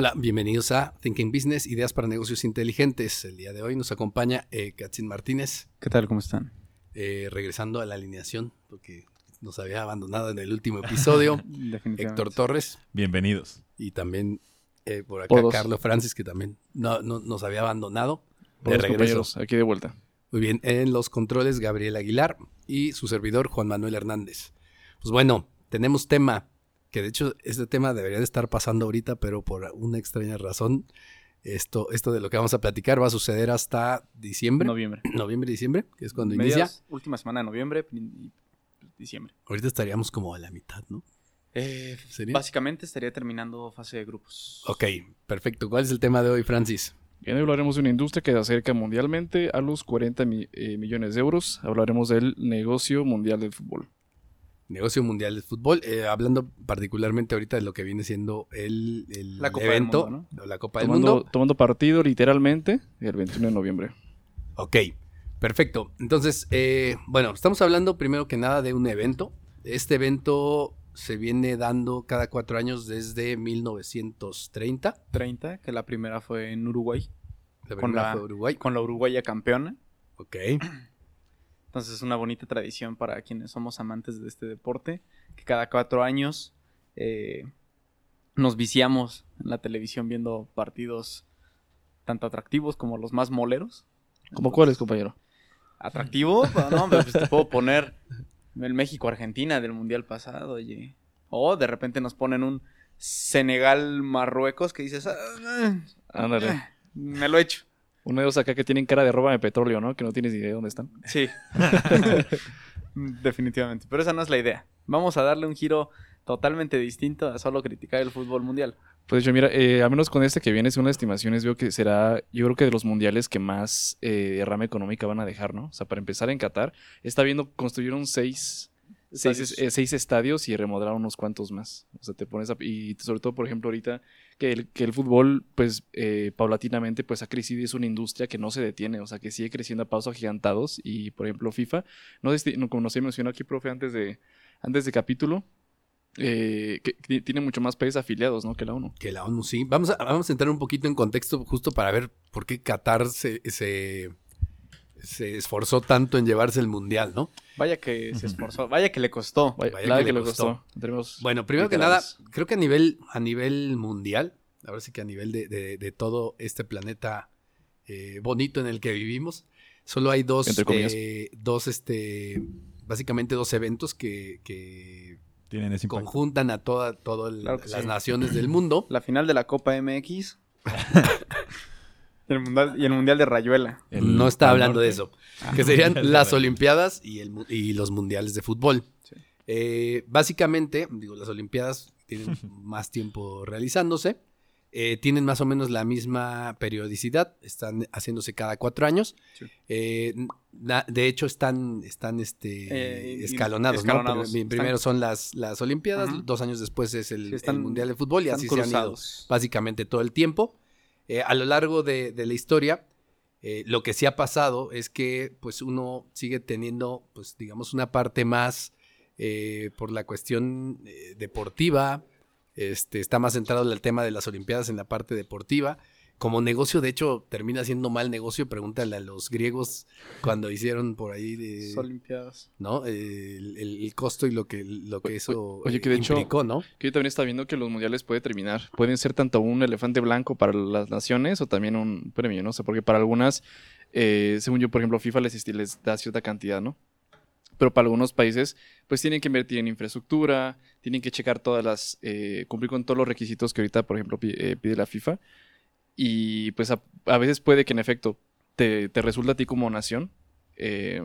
Hola, bienvenidos a Thinking Business, Ideas para Negocios Inteligentes. El día de hoy nos acompaña eh, Katzin Martínez, ¿Qué tal? ¿Cómo están? eh, regresando a la alineación, porque nos había abandonado en el último episodio. Definitivamente. Héctor Torres Bienvenidos. y también eh, por acá Todos. Carlos Francis, que también no, no- nos había abandonado. De regreso. aquí de vuelta. Muy bien, en los controles Gabriel Aguilar y su servidor Juan Manuel Hernández. Pues bueno, tenemos tema, que de hecho este tema debería de estar pasando ahorita, pero por una extraña razón, esto, esto de lo que vamos a platicar va a suceder hasta diciembre, Noviembre. noviembre, diciembre, que es cuando inicia. Última semana de noviembre y diciembre. Ahorita estaríamos como a la mitad, ¿no? Eh, ¿Sería? básicamente estaría terminando fase de grupos. Ok, perfecto. ¿Cuál es el tema de hoy, Francis? Bien, hoy hablaremos de una industria que se acerca mundialmente a los 40 mi- eh, millones de euros. Hablaremos del negocio mundial del fútbol. Negocio Mundial de Fútbol, eh, hablando particularmente ahorita de lo que viene siendo el, el La Copa del evento, Mundo, o la Copa del Tomando, Mundo. tomando partido literalmente el 21 de noviembre. Ok, perfecto. Entonces, eh, bueno, estamos hablando primero que nada de un evento. Este evento se viene dando cada cuatro años desde 1930. 30, que la primera fue en Uruguay, La Con primera la- fue Uruguay. con la Uruguaya campeona. Ok, Entonces es una bonita tradición para quienes somos amantes de este deporte, que cada cuatro años eh, nos viciamos en la televisión viendo partidos tanto atractivos como los más moleros. ¿Cómo cuáles, compañero? ¿Atractivo? No, pues te puedo poner el México-Argentina del Mundial pasado, oye. O de repente nos ponen un Senegal-Marruecos que dices... "Ah, ah, Ándale. ah, me lo he hecho. Uno de esos acá que tienen cara de roba de petróleo, ¿no? Que no tienes ni idea de dónde están. Sí. Definitivamente. Pero esa no es la idea. Vamos a darle un giro totalmente distinto a solo criticar el fútbol mundial. Pues yo, mira, eh, al menos con este que viene, según las estimaciones, veo que será, yo creo que de los mundiales que más eh, derrama económica van a dejar, ¿no? O sea, para empezar en Qatar, está viendo, construyeron seis, seis, eh, seis estadios y remodelaron unos cuantos más. O sea, te pones a, y sobre todo, por ejemplo, ahorita que el, que el fútbol, pues, eh, paulatinamente, pues, ha crecido y es una industria que no se detiene, o sea, que sigue creciendo a pasos agigantados y, por ejemplo, FIFA, no como nos mencionó aquí, profe, antes de, antes de capítulo, eh, que, tiene mucho más países afiliados, ¿no? Que la ONU. que la ONU sí. Vamos a, vamos a entrar un poquito en contexto justo para ver por qué Qatar se, se esforzó tanto en llevarse el Mundial, ¿no? Vaya que se esforzó. Vaya que le costó. Vaya, que que, le costó. Bueno, primero que nada, creo que a nivel, a nivel mundial, ahora sí que a nivel de, de- de todo este planeta eh, bonito en el que vivimos, solo hay dos, eh, dos, este, básicamente dos eventos que, que Tienen ese impacto. conjuntan a toda, todas Claro las sí. naciones del mundo. La final de la Copa MX. y, el mundial, y el Mundial de Rayuela. El no está hablando de eso. Que serían las Olimpiadas y, el, y los Mundiales de Fútbol. Sí. Eh, básicamente, digo, las Olimpiadas tienen más tiempo realizándose. eh, tienen más o menos la misma periodicidad. Están haciéndose cada cuatro años. Sí. Eh, na- de hecho, están, están este, Eh, escalonados. ¿no? Primero Están- son las, las Olimpiadas, dos años después es el, Sí, están- el Mundial de Fútbol y así se han ido básicamente todo el tiempo. Eh, a lo largo de, de la historia, eh, lo que sí ha pasado es que pues uno sigue teniendo, pues digamos, una parte más eh, por la cuestión eh, deportiva, este, está más centrado en el tema de las Olimpiadas en la parte deportiva. Como negocio, de hecho, termina siendo mal negocio. Pregúntale a los griegos cuando hicieron por ahí de, Olimpiadas. ¿no? Eh, el, el- el costo y lo que, lo que eso oye, eh, que de hecho- implicó, ¿no? Que yo también está viendo que los mundiales puede terminar. Pueden ser tanto un elefante blanco para las naciones o también un premio, ¿no? O sea, porque para algunas, eh, según yo, por ejemplo, FIFA les, les da cierta cantidad, ¿no? Pero para algunos países, pues tienen que invertir en infraestructura, tienen que checar todas las, eh, cumplir con todos los requisitos que ahorita, por ejemplo, pi- eh, pide la FIFA. Y pues a, a veces puede que en efecto te, te resulta a ti como nación eh,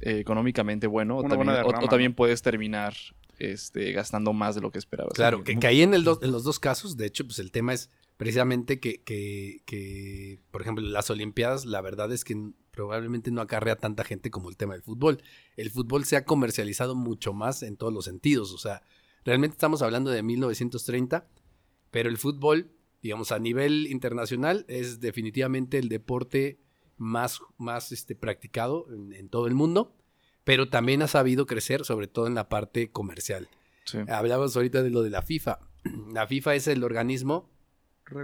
eh, económicamente bueno, o también, puedes terminar este, gastando más de lo que esperabas. Claro, que, que ahí en, el en los dos casos, de hecho, pues el tema es precisamente que, que, que, por ejemplo, las Olimpiadas, la verdad es que probablemente no acarrea tanta gente como el tema del fútbol. El fútbol se ha comercializado mucho más en todos los sentidos, o sea, realmente estamos hablando de 1930, pero el fútbol, digamos, a nivel internacional es definitivamente el deporte más, más este, practicado en, en todo el mundo, pero también ha sabido crecer, sobre todo en la parte comercial. Sí. Hablábamos ahorita de lo de la FIFA. La FIFA es el organismo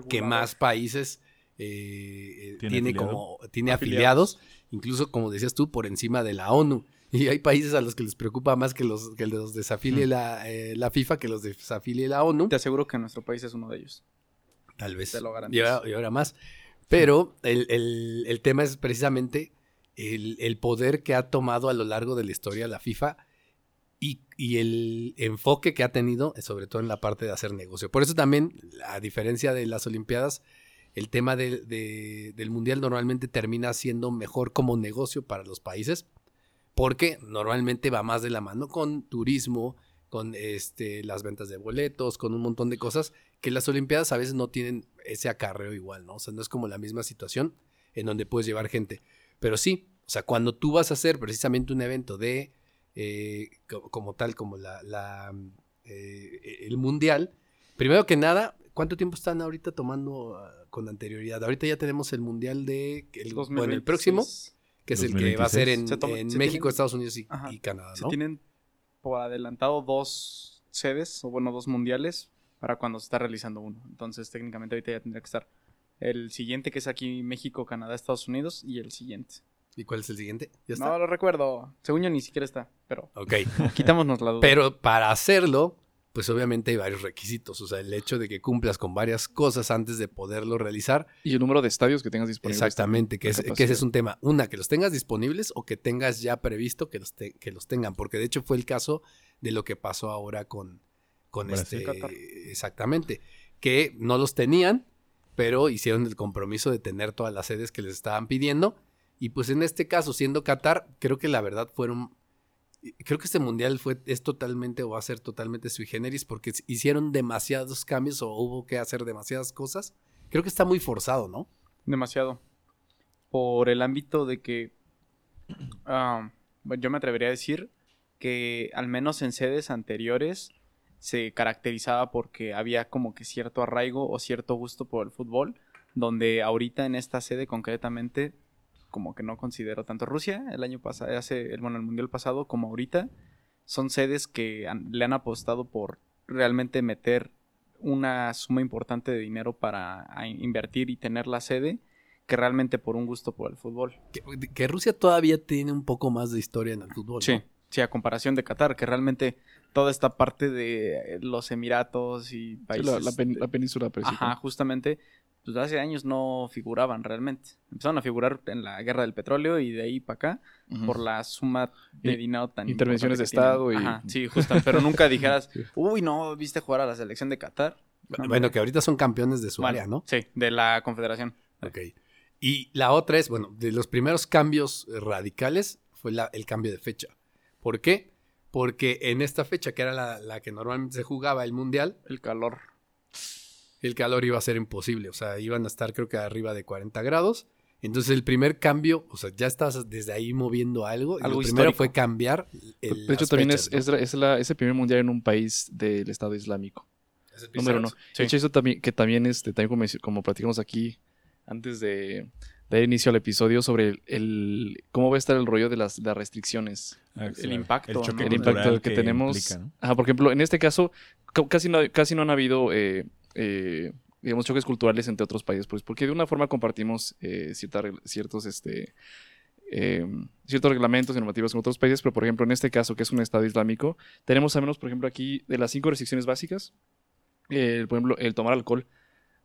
que más países eh, eh, ¿Tiene tiene, afiliado? como tiene afiliados, incluso como decías tú, por encima de la ONU. Y hay países a los que les preocupa más que los que los desafilie la, eh, la FIFA que los desafilie la ONU. Te aseguro que nuestro país es uno de ellos. Tal vez. Te lo y, garantizo. ahora, y ahora más. Pero el, el- el tema es precisamente el, el poder que ha tomado a lo largo de la historia la FIFA y, y el enfoque que ha tenido, eh, sobre todo en la parte de hacer negocio. Por eso también, a diferencia de las Olimpiadas, el tema de- de- del Mundial normalmente termina siendo mejor como negocio para los países, porque normalmente va más de la mano con turismo, con este, las ventas de boletos, con un montón de cosas que las Olimpiadas a veces no tienen ese acarreo igual, ¿no? O sea, no es como la misma situación en donde puedes llevar gente. Pero sí, o sea, cuando tú vas a hacer precisamente un evento de, eh, co- como tal, como la, la, eh, el mundial, primero que nada, ¿cuánto tiempo están ahorita tomando ah, con anterioridad? Ahorita ya tenemos el mundial de, el, bueno, el próximo, 2026. que es el que va a ser en, 2026. Se toma- en se México, tienen- Estados Unidos y, y Canadá, Se ¿no? tienen por adelantado dos sedes, o bueno, dos mundiales, para cuando se está realizando uno. Entonces, técnicamente ahorita ya tendría que estar el siguiente, que es aquí México, Canadá, Estados Unidos, y el siguiente. ¿Y cuál es el siguiente? ¿Ya está? No lo recuerdo. Según yo ni siquiera está, pero Ok. quitámonos la duda. Pero para hacerlo, pues obviamente hay varios requisitos. O sea, el hecho de que cumplas con varias cosas antes de poderlo realizar. Y el número de estadios que tengas disponibles. Exactamente, que, es- ese es un tema. Una, que los tengas disponibles o que tengas ya previsto que los, te- que los tengan. Porque de hecho fue el caso de lo que pasó ahora con, con Brasil. este. Qatar. Exactamente. Que no los tenían, pero hicieron el compromiso de tener todas las sedes que les estaban pidiendo. Y pues en este caso, siendo Qatar, creo que la verdad fueron. Creo que este mundial fue, es totalmente o va a ser totalmente sui generis porque hicieron demasiados cambios o hubo que hacer demasiadas cosas. Creo que está muy forzado, ¿no? Demasiado. Por el ámbito de que. ah, yo me atrevería a decir que al menos en sedes anteriores se caracterizaba porque había como que cierto arraigo o cierto gusto por el fútbol, donde ahorita en esta sede concretamente como que no considero tanto Rusia el año pasado, hace el bueno, el mundial pasado como ahorita son sedes que han- le han apostado por realmente meter una suma importante de dinero para invertir y tener la sede que realmente por un gusto por el fútbol. Que, que Rusia todavía tiene un poco más de historia en el fútbol. Sí, ¿no? sí, a comparación de Qatar, que realmente toda esta parte de eh, los Emiratos y Sí, países... la, la pen- de- la península principal. Ajá, justamente, pues hace años no figuraban realmente. Empezaron a figurar en la guerra del petróleo y de ahí para acá por la suma de dinero tan intervenciones de. Estado y- Ajá, sí, justo, pero nunca dijeras, uy, no, viste jugar a la selección de Qatar. No, Bueno, no. que ahorita son campeones de su área, ¿no? Sí, de la confederación. Ok. Y la otra es, bueno, de los primeros cambios radicales fue la- el cambio de fecha. ¿Por qué? Porque en esta fecha, que era la, la que normalmente se jugaba el Mundial, El calor. el calor iba a ser imposible. O sea, iban a estar creo que arriba de 40 grados. Entonces el primer cambio, o sea, ya estás desde ahí moviendo algo. Lo primero histórico. fue cambiar. el- de hecho, las también fechas, es, ¿no? es, es la- es el primer mundial en un país del Estado Islámico. Es el Número uno. Sí. De hecho, eso también, que también, este, también como, como platicamos aquí antes de dar inicio al episodio sobre el, el- cómo va a estar el rollo de las, las restricciones. Ah, el impacto, el impacto que, tenemos. implica, ¿no? Ajá, por ejemplo, en este caso, ca- casi no, casi no han habido, eh, eh, digamos, choques culturales entre otros países, pues, porque de una forma compartimos eh, cierta ciertos, este, eh, ciertos reglamentos y normativas con otros países, pero por ejemplo, en este caso, que es un Estado islámico, tenemos al menos, por ejemplo, aquí de las cinco restricciones básicas, eh, por ejemplo, el tomar alcohol.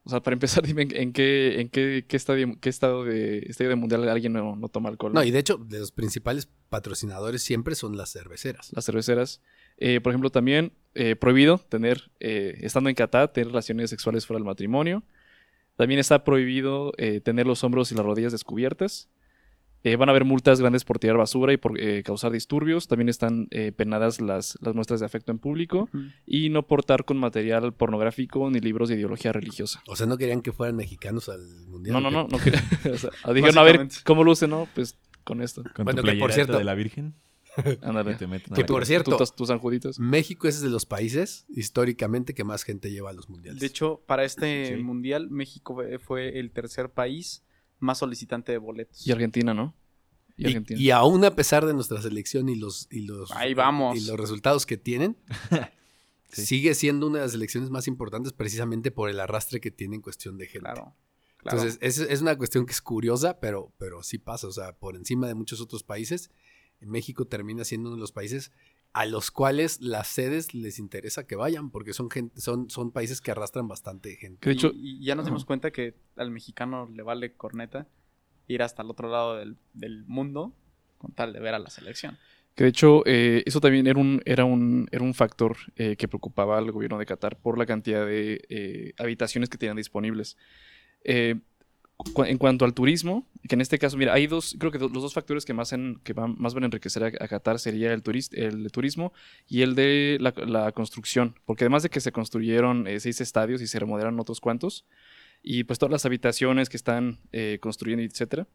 O sea, para empezar, dime en, en qué, en qué, qué estadio, qué estado de estadio de mundial alguien no, no toma alcohol. No, y de hecho, de los principales patrocinadores siempre son las cerveceras. las cerveceras. Eh, por ejemplo, también eh, prohibido tener, eh, estando en Qatar, tener relaciones sexuales fuera del matrimonio. También está prohibido eh, tener los hombros y las rodillas descubiertas. Eh, van a haber multas grandes por tirar basura y por eh, causar disturbios. También están eh, penadas las, las muestras de afecto en público y no portar con material pornográfico ni libros de ideología religiosa. O sea, no querían que fueran mexicanos al mundial. No, no, no, no quería- o sea, dijeron, a ver. ¿cómo luce? No, pues con esto. Con Bueno, tu que por cierto- de la Virgen. Ándale. Que la por cierto, Tus, tus sanjuditos. México es de los países históricamente que más gente lleva a los mundiales. De hecho, para este Sí. mundial, México fue el tercer país más solicitante de boletos. Y Argentina, ¿no? Y y, Argentina. y aún a pesar de nuestra selección y los, y los, Ahí vamos. y los resultados que tienen, Sí. sigue siendo una de las elecciones más importantes precisamente por el arrastre que tiene en cuestión de gente. Claro. claro. Entonces, es, es una cuestión que es curiosa, pero, pero sí pasa. O sea, por encima de muchos otros países, México termina siendo uno de los países a los cuales las sedes les interesa que vayan, porque son, gente, son, son países que arrastran bastante gente. De hecho, y, y ya nos dimos cuenta que al mexicano le vale corneta ir hasta el otro lado del, del mundo con tal de ver a la selección. Que de hecho, eh, eso también era un, era un, era un factor eh, que preocupaba al gobierno de Qatar por la cantidad de eh, habitaciones que tenían disponibles. En cuanto al turismo, que en este caso, mira, hay dos, creo que los dos factores que más, van, más van a enriquecer a, Qatar sería el, turismo y el de la, construcción, porque además de que se construyeron eh, seis estadios y se remodelaron otros cuantos, y pues todas las habitaciones que están eh, construyendo, etcétera,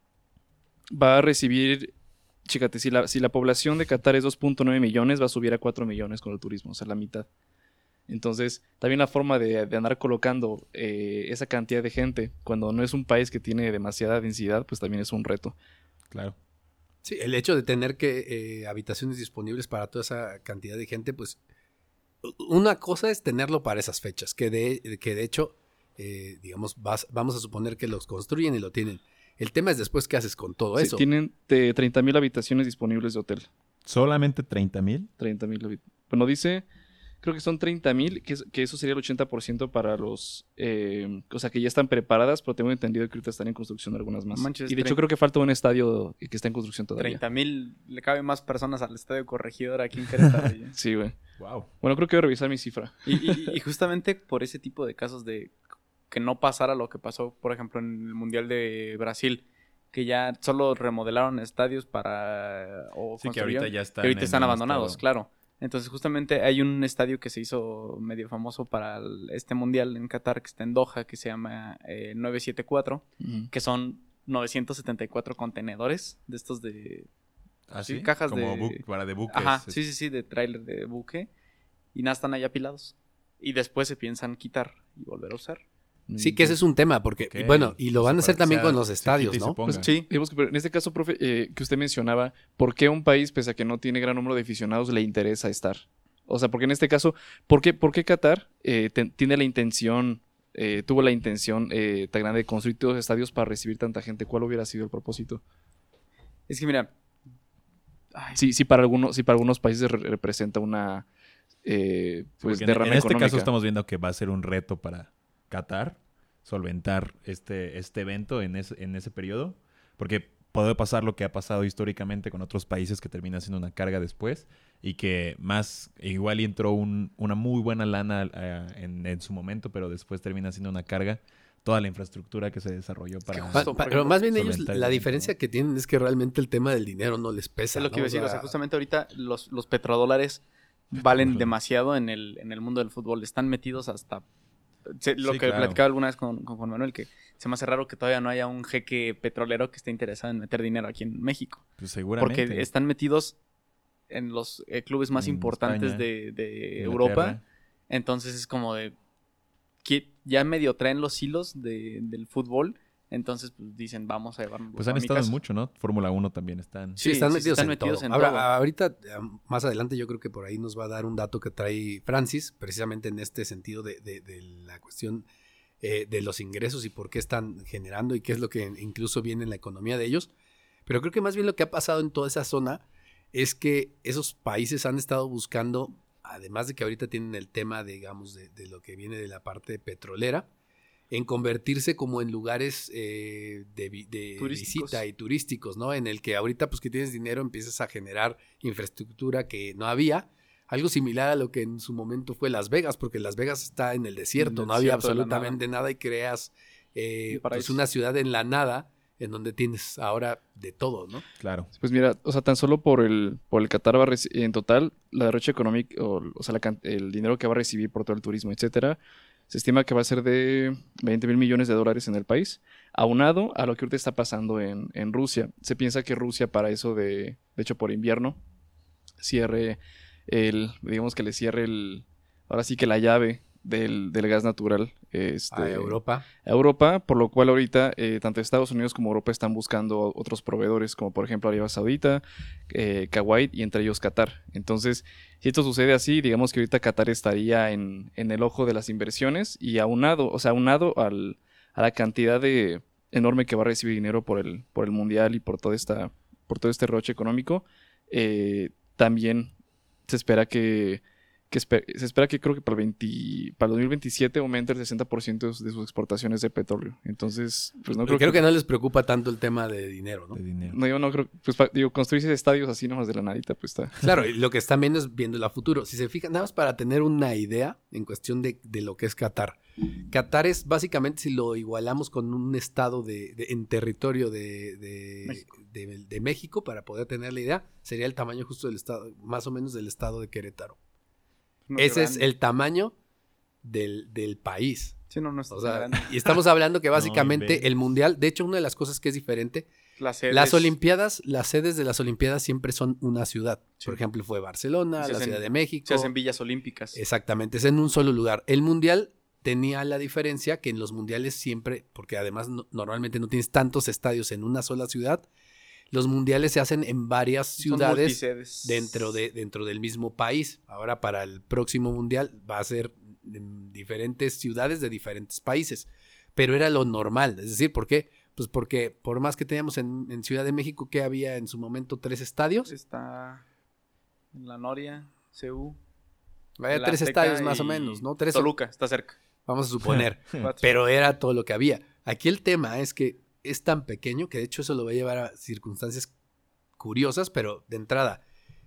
va a recibir Chícate, si la, si la población de Qatar es 2.9 millones, va a subir a 4 millones con el turismo, o sea, la mitad. Entonces, también la forma de, de andar colocando eh, esa cantidad de gente cuando no es un país que tiene demasiada densidad, pues también es un reto. Claro. Sí, el hecho de tener que eh, habitaciones disponibles para toda esa cantidad de gente, pues una cosa es tenerlo para esas fechas, que de, que de hecho, eh, digamos, vas- vamos a suponer que los construyen y lo tienen. El tema es después qué haces con todo Sí, eso. tienen de 30.000 habitaciones disponibles de hotel. Solamente 30 mil. 30.000 habit- Bueno, dice, creo que son 30.000, que, es- que eso sería el 80% para los... eh, o sea, que ya están preparadas, pero tengo entendido que ahorita están en construcción algunas más. Manches, y de hecho creo que falta un estadio que está en construcción todavía. 30 mil, le caben más personas al estadio corregidor aquí en Querétaro. Sí, güey. Wow. Bueno, creo que voy a revisar mi cifra. Y, y- y justamente por ese tipo de casos de que no pasara lo que pasó, por ejemplo, en el Mundial de Brasil, que ya solo remodelaron estadios para... O Sí, que ahorita ya están. que ahorita están abandonados, estado- claro. Entonces, justamente hay un estadio que se hizo medio famoso para el- este mundial en Qatar, que está en Doha, que se llama eh, 974, Ujú. que son 974 contenedores de estos de... Ah, Sí, cajas Como de- para de buques. Ajá, es- sí, sí, sí, de tráiler de buque. Y nada, están ahí apilados. Y después se piensan quitar y volver a usar. Sí, que ese es un tema, porque, bueno, y lo van a hacer también sea- con los estadios, ¿no? Pues sí, digamos que pero en este caso, profe, eh, que usted mencionaba, ¿por qué un país, pese a que no tiene gran número de aficionados, le interesa estar? O sea, porque en este caso, ¿por qué, por qué Qatar eh, tiene la intención, eh, tuvo la intención eh, tan grande de construir todos los estadios para recibir tanta gente? ¿Cuál hubiera sido el propósito? Es que mira... ay, Sí, sí para algunos, sí para algunos países re- representa una eh, pues Porque en- derrama en este económica. caso estamos viendo que va a ser un reto para Qatar solventar este, este evento en ese, en ese periodo. Porque puede pasar lo que ha pasado históricamente con otros países que termina siendo una carga después y que más igual entró un- una muy buena lana eh, en, en su momento, pero después termina siendo una carga toda la infraestructura que se desarrolló para... Pa- justo, pa- pero más bien ellos, la diferencia que tienen es que realmente el tema del dinero no les pesa. es lo que iba a decir. O sea, sea, justamente ahorita los, los petrodólares valen demasiado en el, en el mundo del fútbol. Están metidos hasta... se- lo Sí, que claro. platicaba alguna vez con, con Juan Manuel, que se me hace raro que todavía no haya un jeque petrolero que esté interesado en meter dinero aquí en México. Pues seguramente. Porque están metidos en los eh, clubes más En importantes España, de, de. Europa. Entonces es como de que ya medio traen los hilos de- del fútbol. Entonces pues, dicen, vamos a llevarnos. Pues han estado en mucho, ¿no? Fórmula 1 también están. Sí, Sí, están sí, metidos, están en, metidos todo. en Ahora, todo. ahorita, eh, más adelante, yo creo que por ahí nos va a dar un dato que trae Francis, precisamente en este sentido de, de- de la cuestión eh, de los ingresos y por qué están generando y qué es lo que incluso viene en la economía de ellos. Pero creo que más bien lo que ha pasado en toda esa zona es que esos países han estado buscando, además de que ahorita tienen el tema, digamos, de, de lo que viene de la parte petrolera, en convertirse como en lugares eh, de, visita y turísticos, ¿no? En el que ahorita, pues que tienes dinero, empiezas a generar infraestructura que no había. Algo similar a lo que en su momento fue Las Vegas, porque Las Vegas está en el desierto, el no había absolutamente nada. y creas eh, pues una ciudad en la nada, en donde tienes ahora de todo, ¿no? Claro. Pues mira, o sea, tan solo por el, por el Qatar va a en total, la derrocha económica, o, o sea, la can- el dinero que va a recibir por todo el turismo, etcétera, se estima que va a ser de 20 mil millones de dólares en el país, aunado a lo que ahorita está pasando en, en Rusia. Se piensa que Rusia para eso de, de hecho por invierno, cierre el, digamos que le cierre el, ahora sí que la llave del, del gas natural este, A Europa. a Europa, por lo cual ahorita eh, tanto Estados Unidos como Europa están buscando otros proveedores, como por ejemplo Arabia Saudita, eh, Kuwait y entre ellos Qatar. Entonces, si esto sucede así, digamos que ahorita Qatar estaría en, en el ojo de las inversiones y aunado, o sea, aunado al, a la cantidad de enorme que va a recibir dinero por el, por el mundial y por toda esta, por todo este roche económico, eh, también se espera que que se espera que creo que para el, 20 para el 2027 aumente el 60% de sus- de sus exportaciones de petróleo. Entonces, pues no Pero creo, creo que no les preocupa tanto el tema de dinero, ¿no? De dinero. No, yo no creo. Pues digo, construirse estadios así nomás de la narita, pues está. Claro, y lo que están viendo es viendo el futuro. Si se fijan, nada más para tener una idea en cuestión de, de lo que es Qatar. Qatar es básicamente, si lo igualamos con un estado de, de- en territorio de, de- México. de- de México, para poder tener la idea, sería el tamaño justo del estado, más o menos del estado de Querétaro. No Ese es el tamaño del, del país. Sí, no, no es O tan sea, grande. y estamos hablando que básicamente el mundial, de hecho, una de las cosas que es diferente, Las sedes las Olimpiadas, las sedes de las Olimpiadas siempre son una ciudad. Por ejemplo, fue Barcelona, Se la hacen- Ciudad de México. se hacen villas olímpicas. Exactamente, es en un solo lugar. El mundial tenía la diferencia que en los mundiales siempre, porque además no- normalmente no tienes tantos estadios en una sola ciudad, los mundiales se hacen en varias ciudades dentro, de, dentro del mismo país. Ahora para el próximo mundial va a ser en diferentes ciudades de diferentes países. Pero era lo normal, es decir, ¿por qué? Pues porque por más que teníamos en, en Ciudad de México que había en su momento tres estadios, Está en la Noria, CU. había tres Azteca estadios más o menos, ¿no? Tres, Toluca, está cerca. vamos a suponer. Pero era todo lo que había. Aquí el tema es que es tan pequeño que de hecho eso lo va a llevar a circunstancias curiosas, pero de entrada,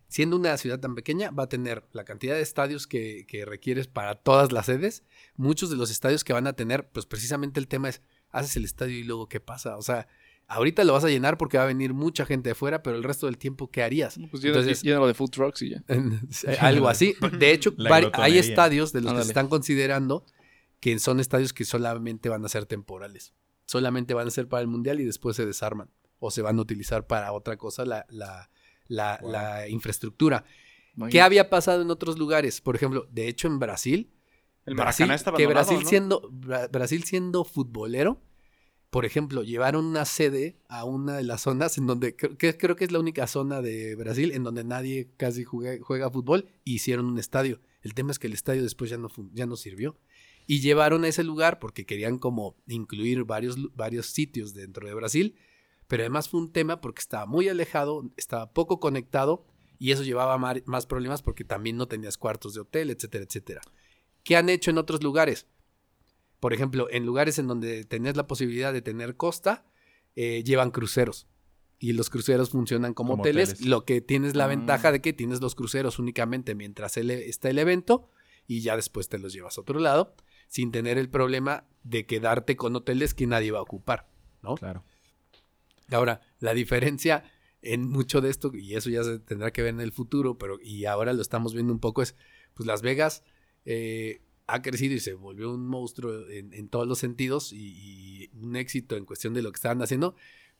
siendo una ciudad tan pequeña, va a tener la cantidad de estadios que, que requieres para todas las sedes. Muchos de los estadios que van a tener, pues precisamente el tema es, haces el estadio y luego qué pasa. O sea, ahorita lo vas a llenar porque va a venir mucha gente de fuera, pero el resto del tiempo, ¿qué harías? Pues llénalo, de food trucks y ya. Algo así. De hecho, hay estadios de los que se están considerando que son estadios que solamente van a ser temporales. Solamente van a ser para el mundial y después se desarman. O se van a utilizar para otra cosa la, la, la, Wow. la infraestructura. ¿Qué había pasado en otros lugares? Por ejemplo, de hecho en Brasil, El Brasil, que Brasil ¿no? siendo Bra- Brasil siendo futbolero, por ejemplo, llevaron una sede a una de las zonas en donde que creo que es la única zona de Brasil en donde nadie casi juega, juega fútbol e hicieron un estadio. El tema es que el estadio después ya no ya no sirvió y llevaron a ese lugar porque querían como incluir varios varios sitios dentro de Brasil, pero además fue un tema porque estaba muy alejado, estaba poco conectado y eso llevaba mar- más problemas porque también no tenías cuartos de hotel, etcétera, etcétera. ¿Qué han hecho en otros lugares? Por ejemplo, en lugares en donde tenías la posibilidad de tener costa, eh, llevan cruceros. Y los cruceros funcionan como, Como hoteles, hoteles. lo que tienes la Ah. ventaja de que tienes los cruceros únicamente mientras el- está el evento y ya después te los llevas a otro lado, sin tener el problema de quedarte con hoteles que nadie va a ocupar, ¿no? Claro. Ahora, la diferencia en mucho de esto, y eso ya se tendrá que ver en el futuro, pero y ahora lo estamos viendo un poco, es, pues Las Vegas eh, ha crecido y se volvió un monstruo en, en todos los sentidos y, y un éxito en cuestión de lo que estaban haciendo,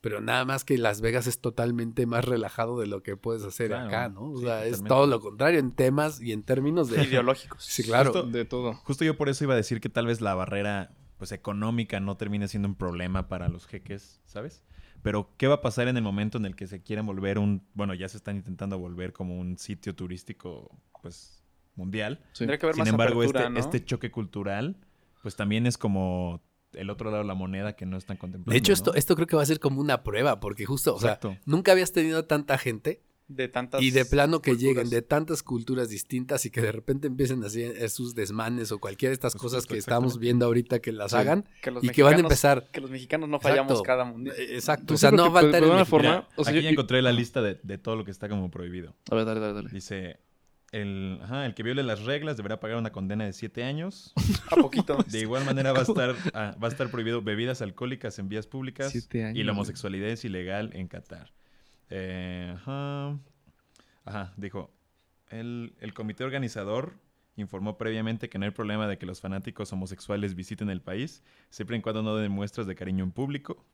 pero nada más que Las Vegas es totalmente más relajado de lo que puedes hacer Claro, acá, ¿no? O sí, sea, es todo lo contrario en temas y en términos de... Ideológicos. Sí, claro. Justo- De todo. Justo yo por eso iba a decir que tal vez la barrera pues económica no termine siendo un problema para los jeques, ¿sabes? Pero ¿qué va a pasar en el momento en el que se quieran volver un, bueno, ya se están intentando volver como un sitio turístico pues mundial? Sí. Tendría que haber Sin más embargo, apertura, este, ¿no? este choque cultural pues también es como el otro lado de la moneda que no están contemplando. De hecho, esto, ¿no? esto creo que va a ser como una prueba, porque justo, o sea, Exacto. nunca habías tenido tanta gente de tantas Y de plano que culturas. lleguen de tantas culturas distintas y que de repente empiecen a hacer sus desmanes o cualquiera de estas Pues cosas justo, que estamos viendo ahorita que las Sí. hagan que y que van a empezar. Que los mexicanos no fallamos Exacto. cada mundial. Eh, Exacto. O sea, no va a una mexicano. forma- o sea, aquí yo- ya encontré la lista de, de todo lo que está como prohibido. A ver, dale, dale, dale. Dice El, ajá, el que viole las reglas deberá pagar una condena de 7 años. A poquito. De igual manera va a estar, ah, va a estar prohibido bebidas alcohólicas en vías públicas Siete años, y la homosexualidad es ilegal en Qatar. Eh, ajá. Ajá, dijo, el, el comité organizador informó previamente que no hay problema de que los fanáticos homosexuales visiten el país, siempre y cuando no den muestras de cariño en público.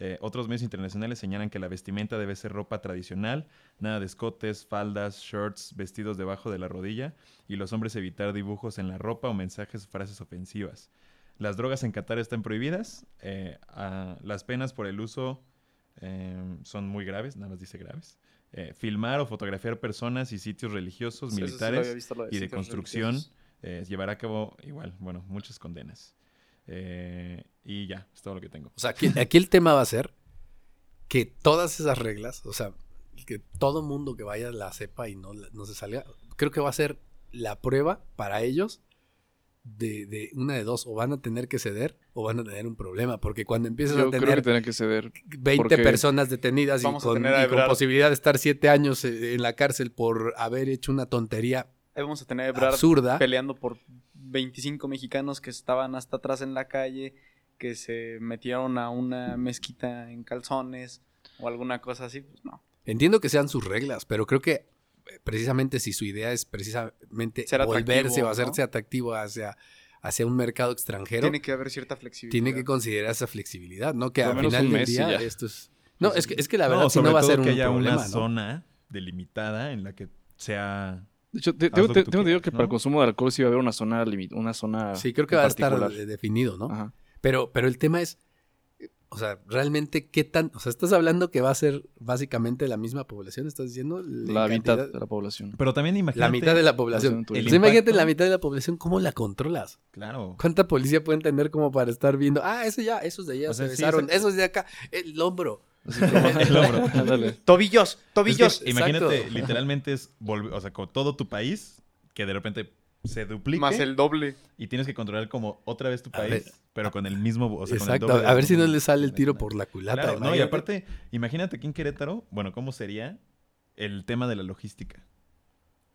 Eh, otros medios internacionales señalan que la vestimenta debe ser ropa tradicional, nada de escotes, faldas, shorts, vestidos debajo de la rodilla, y los hombres evitar dibujos en la ropa o mensajes o frases ofensivas. Las drogas en Qatar están prohibidas. eh, las penas por el uso eh, son muy graves, nada más dice graves. Eh, filmar o fotografiar personas y sitios religiosos, Sí, sí militares visto, de y de construcción llevará a cabo igual, bueno, muchas condenas. Eh, y ya, es todo lo que tengo. O sea, aquí, aquí el tema va a ser que todas esas reglas, o sea, que todo mundo que vaya la sepa y no, no se salga, creo que va a ser la prueba para ellos de, de una de dos, o van a tener que ceder o van a tener un problema, porque cuando empiezas Yo a creo tener que ceder. 20 porque- personas detenidas y a con, tener a y con Ebrard. posibilidad de estar 7 años eh, en la cárcel por haber hecho una tontería vamos a tener a absurda. peleando por 25 mexicanos que estaban hasta atrás en la calle, que se metieron a una mezquita en calzones o alguna cosa así, pues no. Entiendo que sean sus reglas, pero creo que eh, precisamente si su idea es precisamente Ser volverse o ¿no? hacerse atractivo hacia, hacia un mercado extranjero, Tiene que haber cierta flexibilidad. tiene que considerar esa flexibilidad, ¿no? Que al final un del día ya. esto es... No, es que, es que la verdad no, si no va a ser un que haya problema, una ¿no? zona delimitada en la que sea... De hecho, te- tengo, te- tengo que para el consumo de alcohol sí va a haber una zona limit, una zona Sí, creo que va a estar definido, ¿no? Ajá. Pero, pero el tema es, o sea, realmente qué tan, o sea, estás hablando que va a ser básicamente la misma población, estás diciendo en La mitad de la población. Pero también imagínate... la mitad de la población. El imagínate la mitad de la población, ¿cómo la controlas? Claro. ¿Cuánta policía pueden tener como para estar viendo? Ah, eso ya, esos de allá O sea, se sí, besaron, exacto. esos de acá, el hombro. el hombro. Ándale. Tobillos, Es que tobillos. imagínate, exacto. literalmente es volver, o sea, con todo tu país que de repente se duplique más el doble. y tienes que controlar como otra vez tu país, ver. pero con el mismo, o sea, con el Exacto, doble a ver si no le sale el tiro por la culata. Claro, no, y aparte, imagínate aquí en Querétaro, bueno, ¿cómo sería el tema de la logística?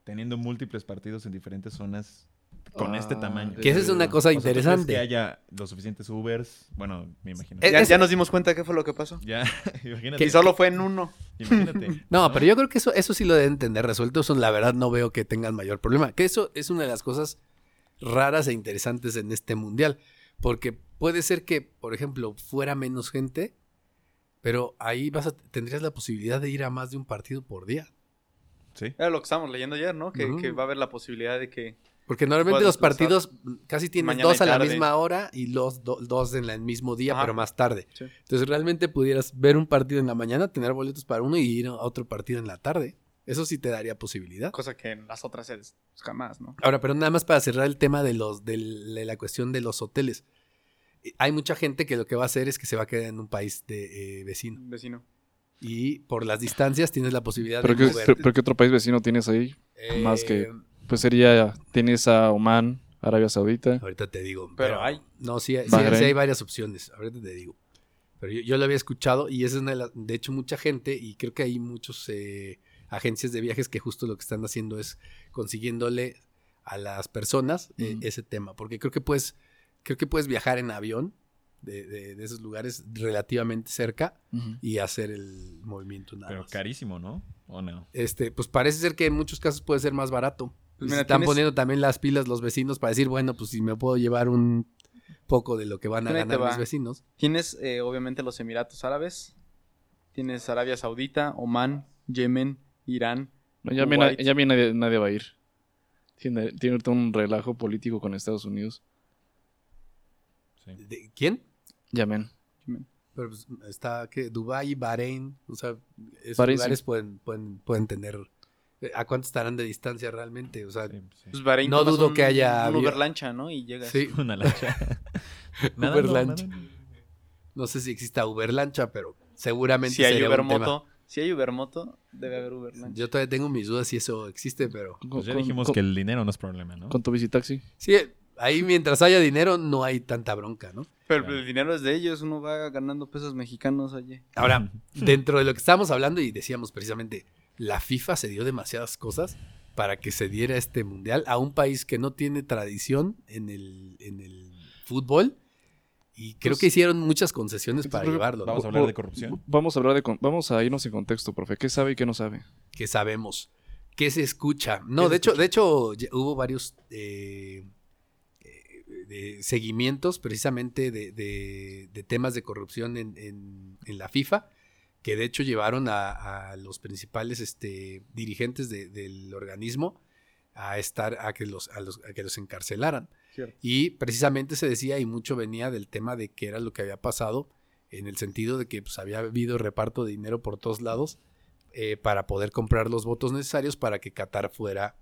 Teniendo múltiples partidos en diferentes zonas con Ah, este tamaño. Que esa es una cosa O sea, ¿tú crees interesante. que haya los suficientes Ubers, bueno, me imagino. Es- Ya, es- ya nos dimos cuenta de qué fue lo que pasó. Ya, imagínate. Y solo fue en uno. imagínate. No, pero yo creo que eso, eso sí lo deben tener resuelto. Eso la verdad no veo que tengan mayor problema. Que eso es una de las cosas raras e interesantes en este mundial. Porque puede ser que, por ejemplo, fuera menos gente, pero ahí vas a, tendrías la posibilidad de ir a más de un partido por día. Sí. Era lo que estábamos leyendo ayer, ¿no? Que, que va a haber la posibilidad de que... Porque normalmente los desplazar partidos casi tienes mañana dos a la misma hora y los do- dos en el mismo día, Ajá. pero más tarde. Sí. Entonces realmente pudieras ver un partido en la mañana, tener boletos para uno y ir a otro partido en la tarde. Eso sí te daría posibilidad. Cosa que en las otras sedes jamás, ¿no? Ahora, pero nada más para cerrar el tema de los de la cuestión de los hoteles. Eh, Hay mucha gente que lo que va a hacer es que se va a quedar en un país de eh, vecino. Vecino. Y por las distancias tienes la posibilidad ¿Pero de qué, moverte. pero- pero qué otro país vecino tienes ahí? Eh, más que- Pues sería, tienes a Oman, Arabia Saudita. Ahorita te digo. Pero hay. No, sí, sí, hay varias opciones. Ahorita te digo. Pero yo, yo lo había escuchado y esa es una de las. De hecho, mucha gente, y creo que hay muchas agencias de viajes que justo lo que están haciendo es consiguiéndole a las personas eh, ese tema. Porque creo que puedes, creo que puedes viajar en avión de, de- de esos lugares relativamente cerca y hacer el movimiento nada Pero más. carísimo, ¿no? ¿O no? Este, pues parece ser que en muchos casos puede ser más barato. Pues mira, están tienes- poniendo también las pilas los vecinos para decir, bueno, pues si me puedo llevar un poco de lo que van a ganar va. mis vecinos. Tienes, eh, obviamente, los Emiratos Árabes. Tienes Arabia Saudita, Omán, Yemen, Irán. No, ya bien, Kuwait. ya nadie, nadie va a ir. Tiene, tiene un relajo político con Estados Unidos. Sí. ¿De- ¿Quién? Yemen. Pero pues, está que Dubai, Bahrein, o sea, esos Bahrein, lugares sí. pueden, pueden, pueden tener. Eh, ¿A cuánto estarán de distancia realmente? O sea, Sí, sí. Pues Bahrein No dudo un- que haya Un Uber lancha, ¿no? Y llegas. sí, Una lancha. Uber Nadando, lancha. no sé si exista Uber lancha, pero seguramente Si hay sería Uber un tema. moto, si hay Uber moto, debe haber Uber lancha. Yo todavía tengo mis dudas si eso existe, pero Pues ya Con- dijimos con- que el dinero no es problema, ¿no? Con tu visitaxi. sí, ahí mientras haya dinero no hay tanta bronca, ¿no? Pero Claro. el dinero es de ellos, uno va ganando pesos mexicanos allí. Ahora, dentro de lo que estábamos hablando y decíamos precisamente, la FIFA se dio demasiadas cosas. para que se diera este mundial a un país que no tiene tradición en el, en el fútbol. Y creo Pues, que hicieron muchas concesiones para llevarlo, ¿no? Vamos a hablar de corrupción. Vamos a hablar de vamos a irnos en contexto, profe. ¿Qué sabe y qué no sabe? que sabemos, que se escucha. No, se de hecho, de hecho, hubo varios eh, eh, de seguimientos precisamente de, de- de temas de corrupción en, en- en la FIFA, que de hecho llevaron a, a los principales este, dirigentes de- del organismo a estar, a que los, a los, a que los encarcelaran. Y precisamente se decía, y mucho venía del tema de qué era lo que había pasado, en el sentido de que pues, había habido reparto de dinero por todos lados eh, para poder comprar los votos necesarios para que Qatar fuera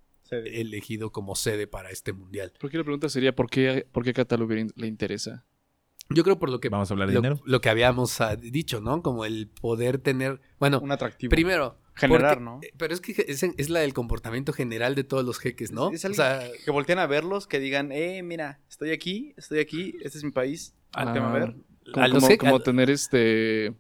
elegido como sede para este mundial. Porque la pregunta sería ¿por qué, por qué in- le interesa? Yo creo por lo que, Vamos a hablar de lo, dinero. lo que habíamos ah, dicho, ¿no? Como el poder tener, bueno, Un atractivo. primero... Generar, porque- ¿no? Pero es que es, es la del comportamiento general de todos los jeques, ¿no? Es o alguien sea, que volteen a verlos, que digan, eh, mira, estoy aquí, estoy aquí, este es mi país, Ah, a ver. Como, a los como- jeques- como a- tener este...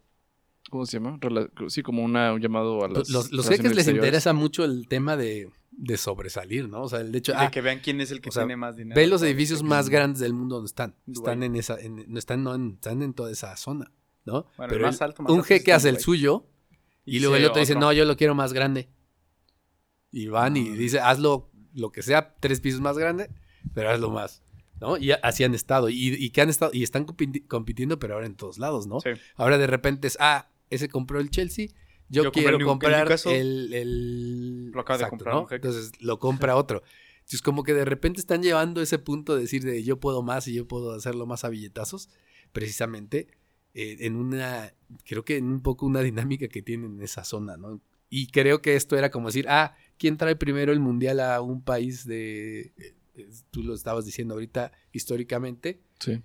¿Cómo se llama? Rela- sí, como una, un llamado a las... los, los jeques les interesa mucho el tema de, de sobresalir, ¿no? O sea, el hecho... de ah, que vean quién es el que o sea, tiene más dinero. Ve los edificios más grandes del mundo donde están. Están en esa, en- no están, no en, están en toda esa zona, ¿no? Bueno, el más alto, más un alto jeque hace el suyo y, Y luego el otro dice, no, yo lo quiero más grande. Y van y dice, hazlo lo que sea, tres pisos más grande, pero hazlo más. ¿No? Y así han estado. Y, y que han estado, y están compiti- compitiendo, pero ahora en todos lados, ¿no? Sí. Ahora de repente es, ah, ese compró el Chelsea, yo, quiero comprar el, el- Lo acaba de comprar ¿no? Entonces lo compra otro. Entonces como que de repente están llevando ese punto de decir de yo puedo más y yo puedo hacerlo más a billetazos, precisamente eh, en una, creo que en un poco una dinámica que tienen en esa zona, ¿no? Y creo que esto era como decir, ah, ¿quién trae primero el mundial a un país de, eh, tú lo estabas diciendo ahorita, históricamente, Sí.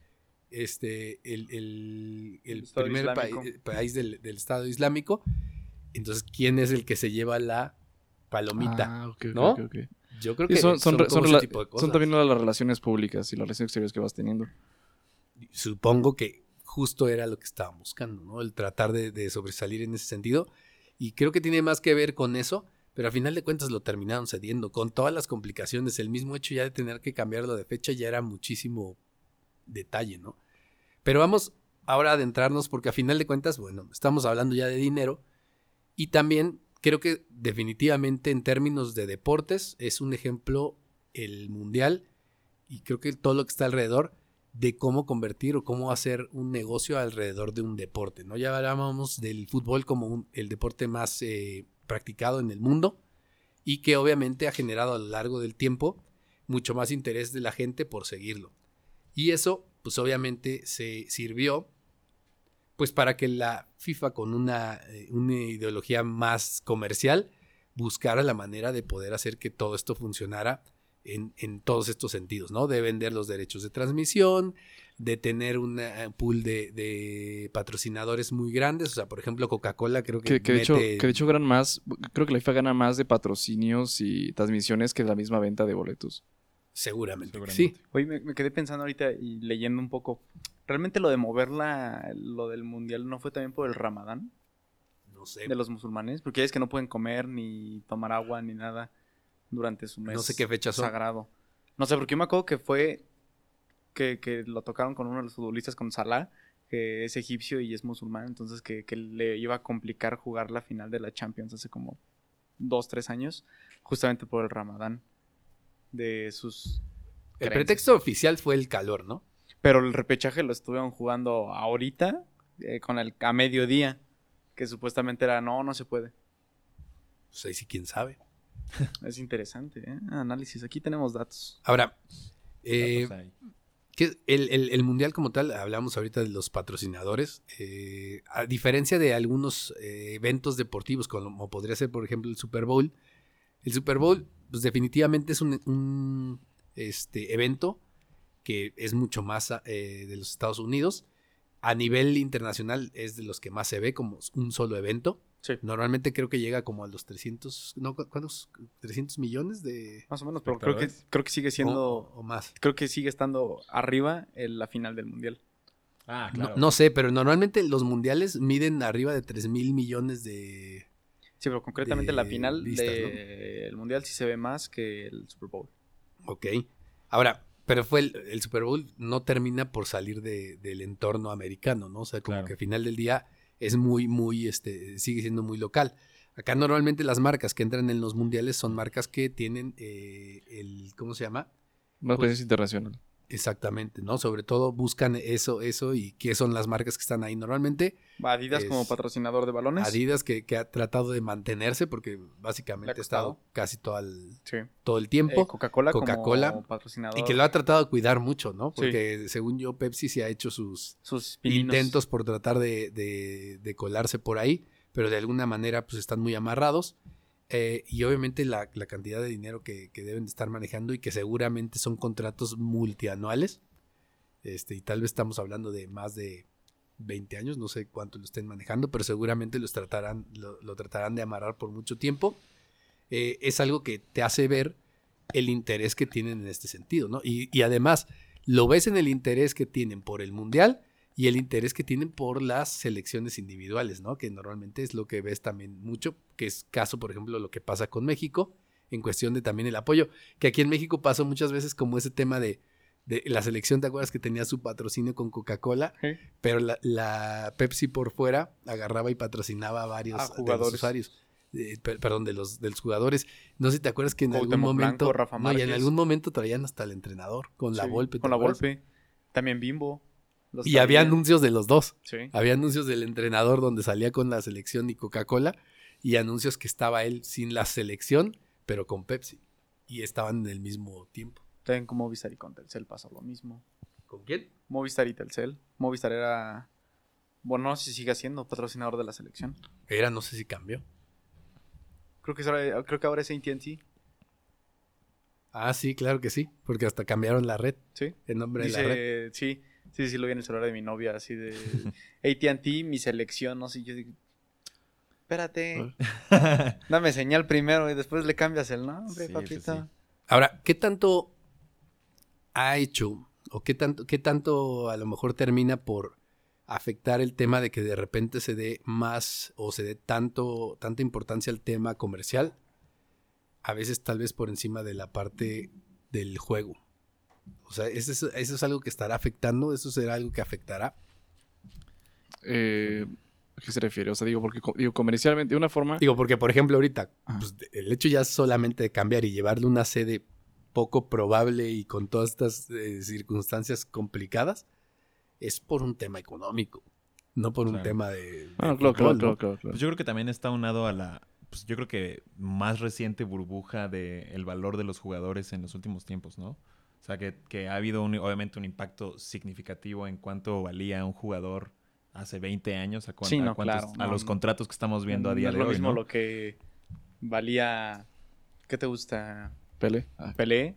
Este, el, el- primer pa- eh, país del, del Estado Islámico. Entonces, ¿quién es el que se lleva la palomita? Ah, ok, ok, ¿no? Yo creo Sí, que son, son, son, son como ese rela- tipo de cosas. también las relaciones públicas y las relaciones exteriores que vas teniendo. Supongo que justo era lo que estaban buscando, ¿no? El tratar de, de sobresalir en ese sentido. Y creo que tiene más que ver con eso, pero a final de cuentas lo terminaron cediendo, con todas las complicaciones. El mismo hecho ya de tener que cambiarlo de fecha ya era muchísimo detalle, ¿no? Pero vamos ahora a adentrarnos porque a final de cuentas, bueno, estamos hablando ya de dinero y también creo que definitivamente en términos de deportes es un ejemplo el mundial y creo que todo lo que está alrededor de cómo convertir o cómo hacer un negocio alrededor de un deporte, ¿no? Ya hablábamos del fútbol como el deporte más eh, practicado en el mundo y que obviamente ha generado a lo largo del tiempo mucho más interés de la gente por seguirlo. Y eso, pues obviamente se sirvió pues para que la FIFA con una, eh, una ideología más comercial buscara la manera de poder hacer que todo esto funcionara en, en todos estos sentidos, ¿no? De vender los derechos de transmisión, de tener un pool de, de patrocinadores muy grandes. O sea, por ejemplo, Coca-Cola creo que, Que, que de hecho, que de hecho ganan más, creo que la FIFA gana más de patrocinios y transmisiones que la misma venta de boletos. Seguramente, Seguramente. sí. Oye, me, me quedé pensando ahorita y leyendo un poco. ¿Realmente lo de mover la, lo del mundial no fue también por el ramadán No sé. de los musulmanes? Porque es que no pueden comer ni tomar agua ni nada durante su mes No sé qué fechas son. sagrado. No sé, porque yo me acuerdo que fue que, que lo tocaron con uno de los futbolistas, con Salah, que es egipcio y es musulmán, entonces que, que le iba a complicar jugar la final de la Champions hace como dos, tres años, justamente por el ramadán de sus... El creencias. pretexto oficial fue el calor, ¿no? Pero el repechaje lo estuvieron jugando ahorita, eh, con el a mediodía, que supuestamente era, no, no se puede. Pues ahí sí, quién sabe. Es interesante, ¿eh? Análisis, aquí tenemos datos. Ahora, eh, Datos ahí. que el, el- el mundial como tal, hablamos ahorita de los patrocinadores, eh, a diferencia de algunos eh, eventos deportivos, como podría ser, por ejemplo, el Super Bowl, el Super Bowl, pues definitivamente es un, un, este, evento que es mucho más eh, de los Estados Unidos. A nivel internacional es de los que más se ve como un solo evento. Sí. Normalmente creo que llega como a los 300, ¿no? ¿Cu- ¿Cuántos? ¿300 millones de...? Más o menos, pero creo que, creo que sigue siendo, o- o más. creo que sigue estando arriba en la final del mundial. Ah, No- claro. No, sé, pero normalmente los mundiales miden arriba de 3 mil millones de, Sí, pero concretamente la final del Mundial sí se ve más que el Super Bowl. Ok. Ahora, pero fue el, el Super Bowl no termina por salir de- del entorno americano, ¿no? O sea, como Claro. que al final del día es muy, muy, este, sigue siendo muy local. Acá normalmente las marcas que entran en los mundiales son marcas que tienen eh, el, ¿cómo se llama? Más Pues- presencia internacional. Exactamente, ¿no? Sobre todo buscan eso, eso y qué son las marcas que están ahí. Normalmente Adidas Es- como patrocinador de balones. Adidas que, que ha tratado de mantenerse porque básicamente ha estado casi todo el, Sí. todo el Eh, tiempo. Coca-Cola Coca-Cola. como patrocinador. y que lo ha tratado de cuidar mucho, ¿no? Sí. Porque según yo, Pepsi sí ha hecho sus Sus intentos por tratar de, de- de colarse por ahí, pero de alguna manera pues están muy amarrados. Eh, y obviamente la, cantidad de dinero que, deben de estar manejando y que seguramente son contratos multianuales. Este, y tal vez estamos hablando de más de 20 años, no sé cuánto lo estén manejando, pero seguramente los tratarán, lo, lo tratarán de amarrar por mucho tiempo. Eh, es algo que te hace ver el interés que tienen en este sentido, ¿no? Y, y además, lo ves en el interés que tienen por el Mundial y el interés que tienen por las selecciones individuales, ¿no? Que normalmente es lo que ves también mucho, que es caso, por ejemplo, lo que pasa con México, en cuestión de también el apoyo, que aquí en México pasó muchas veces como ese tema de, de la selección, ¿te acuerdas que tenía su patrocinio con Coca-Cola? Pero la, la Pepsi por fuera agarraba y patrocinaba a varios A de los jugadores. usuarios. eh, per- perdón, de los, de los jugadores. No sé si te acuerdas que en algún momento. Blanco, Rafa no, y en algún momento traían hasta el entrenador con la Volpe. ¿te Con la? Volpe. También Bimbo. Los Y había anuncios de los dos. Sí. Había anuncios del entrenador donde salía con la selección y Coca-Cola. Y anuncios que estaba él sin la selección, pero con Pepsi. Y estaban en el mismo tiempo. También con Movistar y con Telcel pasó lo mismo. ¿Con quién? Movistar y Telcel. Movistar era... Bueno, no sé si sigue siendo patrocinador de la selección. Era, no sé si cambió. Creo que, ahora- creo que ahora es AT&T. Ah, sí, claro que sí. Porque hasta cambiaron la red. Sí. El nombre de la red. Sí, sí, sí, lo vi en el celular de mi novia, así de AT&T, mi selección, no sé, yo digo, espérate, dame señal primero y después le cambias el nombre, Sí, papito. sí. Ahora, ¿qué tanto ha hecho o qué tanto, qué tanto a lo mejor termina por afectar el tema de que de repente se dé más o se dé tanto, tanta importancia al tema comercial? A veces tal vez por encima de la parte del juego. O sea, ¿eso es, eso es algo que estará afectando? ¿Eso será algo que afectará? Eh, ¿A qué se refiere? O sea, digo, porque digo, comercialmente, de una forma. Digo, porque por ejemplo ahorita, pues, el hecho ya solamente de cambiar y llevarle una sede poco probable y con todas estas eh, circunstancias complicadas, es por un tema económico, no por un tema de... de claro, claro, claro, claro, claro. Pues yo creo que también está unado a la, pues yo creo que más reciente burbuja del el valor de los jugadores en los últimos tiempos, ¿no? O sea, que, que ha habido un- obviamente un impacto significativo en cuánto valía un jugador hace 20 años a, cuán- Sí, a no, cuántos- claro, a no, los no. contratos que estamos viendo a No día es de lo hoy, mismo ¿no? lo que valía, ¿qué te gusta? Pele. Ah, Pelé,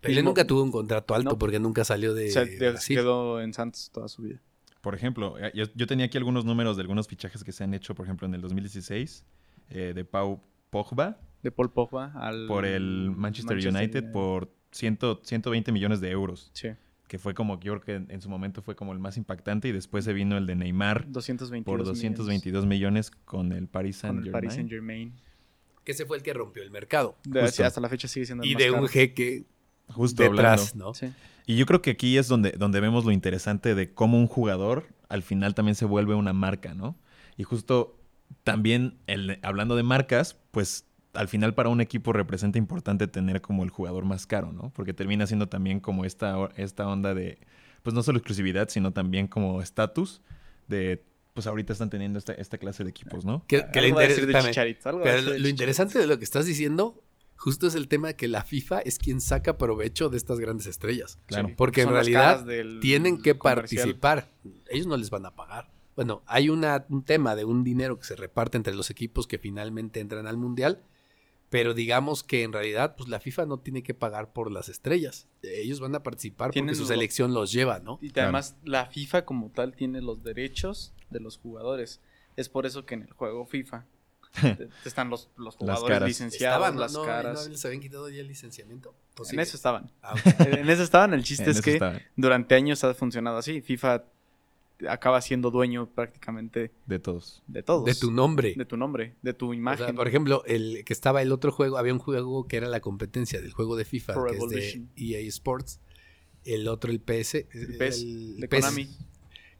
Pelé Mismo- nunca tuvo un contrato alto No. porque nunca salió de se quedó en Santos toda su vida. Por ejemplo, eh, yo, yo tenía aquí algunos números de algunos fichajes que se han hecho, por ejemplo, en el 2016, eh, de Pau Pogba De Paul Pogba al... por el Manchester, United por 100 120 millones de euros. Sí, que fue como, yo creo que en, en su momento fue como el más impactante y después se vino el de Neymar 222 por millones 222 millones con el Paris con Saint el Germain. Paris Saint Germain. Que ese fue el que rompió el mercado. Justo. hasta la fecha sigue siendo el Y más de un caro. jeque Justo detrás, hablando. ¿no? Sí. Y yo creo que aquí es donde, donde vemos lo interesante de cómo un jugador al final también se vuelve una marca, ¿no? Y justo también, el, hablando de marcas, pues al final para un equipo representa importante tener como el jugador más caro, ¿no? Porque termina siendo también como esta, esta onda de, pues no solo exclusividad, sino también como estatus de, pues ahorita están teniendo esta, esta clase de equipos, ¿no? Que, que le interesa- decir de pero decir lo, de lo interesante de lo que estás diciendo justo es el tema de que la FIFA es quien saca provecho de estas grandes estrellas. Claro. Sí, Porque en son realidad del tienen que comercial. participar. Ellos no les van a pagar. Bueno, hay una, un tema de un dinero que se reparte entre los equipos que finalmente entran al mundial, pero digamos que en realidad pues la FIFA no tiene que pagar por las estrellas. Ellos van a participar porque su selección los lleva, ¿no? Y además la FIFA como tal tiene los derechos de los jugadores. Es por eso que en el juego FIFA están los, los Las jugadores caras. licenciados, Estaban, ¿no? las ¿No- caras. ¿no les habían quitado ya el licenciamiento? ¿O en sigue? eso estaban. Ah, en eso estaban. El chiste En es que durante años ha funcionado así. FIFA acaba siendo dueño prácticamente De todos. de todos. De tu nombre. De tu nombre, de tu O imagen. sea, por ejemplo, el que estaba el otro juego, había un juego que era la competencia del juego de FIFA, Pro que es de Evolution. EA Sports. El otro, el PS. El PES, el de PES, Konami.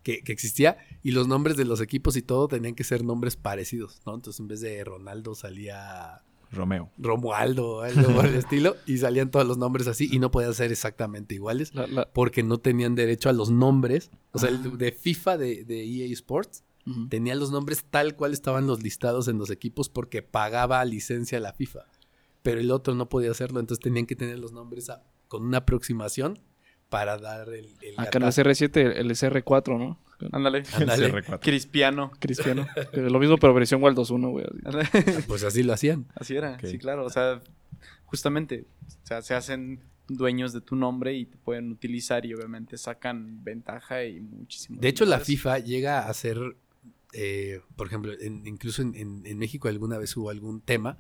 Que, que existía. Y los nombres de los equipos y todo tenían que ser nombres parecidos, ¿no? Entonces, en vez de Ronaldo salía Romeo. Romualdo, algo por el estilo. Y salían todos los nombres así y no podían ser exactamente iguales. La- la- Porque no tenían derecho a los nombres. O sea, Ah. el de FIFA de, de EA Sports Ujú. tenía los nombres tal cual estaban los listados en los equipos porque pagaba licencia a la FIFA. Pero el otro no podía hacerlo, entonces tenían que tener los nombres a- con una aproximación para dar el, el Acá en el gatazo. CR7, el SR4, ¿no? Ándale. Ándale. CR4. Cristiano. Cristiano. Pero lo mismo, pero versión Wild 2.1, güey. Pues así lo hacían. Así era, sí, claro. O sea, justamente, o sea, se hacen dueños de tu nombre y te pueden utilizar y obviamente sacan ventaja y muchísimo. De hecho, la. FIFA llega a ser, eh, por ejemplo, en- incluso en, en- en México alguna vez hubo algún tema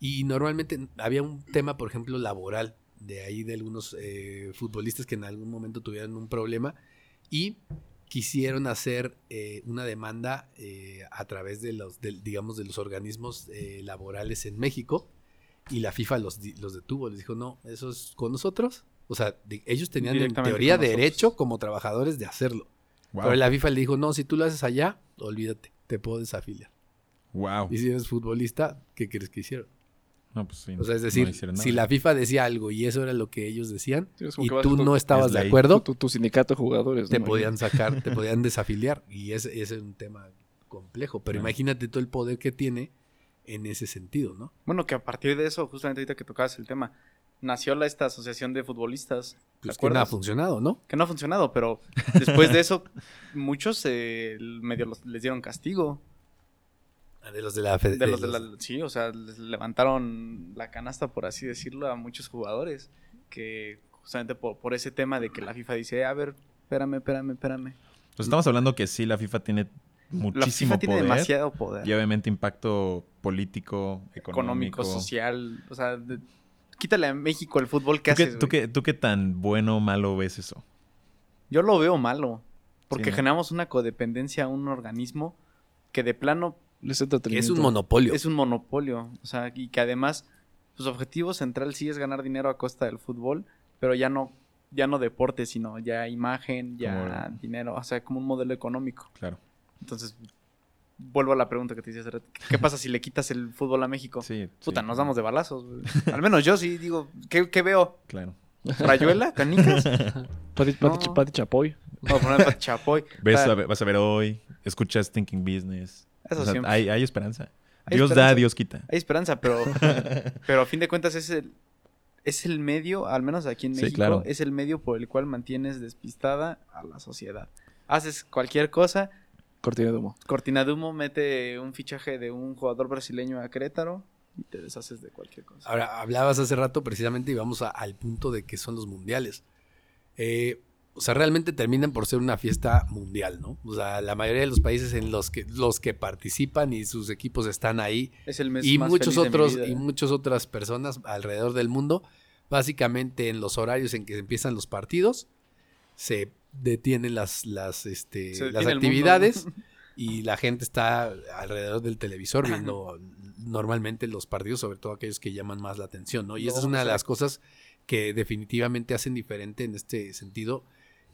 y normalmente había un tema, por ejemplo, laboral de ahí de algunos eh, futbolistas que en algún momento tuvieron un problema y quisieron hacer eh, una demanda eh, a través de los, del- digamos, de los organismos eh, laborales en México y la FIFA los, los detuvo, les dijo, no, eso es con nosotros. O sea, de- ellos tenían en teoría derecho como trabajadores de hacerlo. Wow. Pero la FIFA le dijo, no, si tú lo haces allá, olvídate, te puedo desafiliar. Wow. Y si eres futbolista, ¿qué crees que hicieron? No, pues sí. O sea, es no decir, si la FIFA decía algo y eso era lo que ellos decían, Sí, y tú no estabas es de acuerdo, Tu, tu sindicato de jugadores. te ¿no? podían sacar, te podían desafiliar. Y ese, ese es un tema complejo. Pero imagínate todo el poder que tiene en ese sentido, ¿no? Bueno, que a partir de eso, justamente ahorita que tocabas el tema, nació la, esta asociación de futbolistas. ¿Te Pues que nada ha funcionado, ¿no? Que no ha funcionado, pero después de eso, muchos eh, medio los- les dieron castigo. De los de la De los de los- la, sí, o sea, les levantaron la canasta, por así decirlo, a muchos jugadores. Que justamente por, por ese tema de que la FIFA dice, "Eh, a ver, espérame, espérame, espérame. Pues estamos hablando que sí, la FIFA tiene La muchísimo FIFA tiene poder. demasiado poder. Y obviamente impacto político, económico. económico, social. O sea, de- quítale a México el fútbol que ¿Tú, qué, haces. tú, güey? qué, ¿Tú qué tan bueno o malo ves eso? Yo lo veo malo. Porque Sí, ¿no? generamos una codependencia a un organismo que de plano Es un monopolio. es un monopolio. O sea, y que además su objetivo central sí es ganar dinero a costa del fútbol, pero ya no, ya no deporte, sino ya imagen, ya Como- dinero. O sea, como un modelo económico. Claro. Entonces, vuelvo a la pregunta que te hice. ¿Qué pasa si le quitas el fútbol a México? Sí. Puta, sí, nos damos de balazos. Al menos yo sí digo, ¿qué, qué veo? Claro. ¿Rayuela? ¿Canicas? Pati, Pati- No. Pati Chapoy. Vamos a poner Chapoy. Ves O sea, a ver- vas a ver hoy, escuchas Thinking Business. Eso O sea, siempre. hay, hay esperanza. Hay Dios da. Dios quita. Hay esperanza, pero, pero a fin de cuentas es el, es el medio, al menos aquí en Sí, México, claro. es el medio por el cual mantienes despistada a la sociedad. Haces cualquier cosa, Cortina de humo. Cortina de Humo mete un fichaje de un jugador brasileño a Querétaro y te deshaces de cualquier cosa. Ahora, hablabas hace rato precisamente y vamos a- al punto de que son los mundiales. Eh, o sea, realmente terminan por ser una fiesta mundial, ¿no? O sea, la mayoría de los países en los que los que participan y sus equipos están ahí es el mes y más muchos feliz de mi otros vida. y muchas otras personas alrededor del mundo, básicamente en los horarios en que empiezan los partidos se detienen las las este, Se las mundo, actividades ¿no? y la gente está alrededor del televisor viendo normalmente los partidos, sobre todo aquellos que llaman más la atención, ¿no? Y esa es No, una de las cosas que definitivamente hacen diferente en este sentido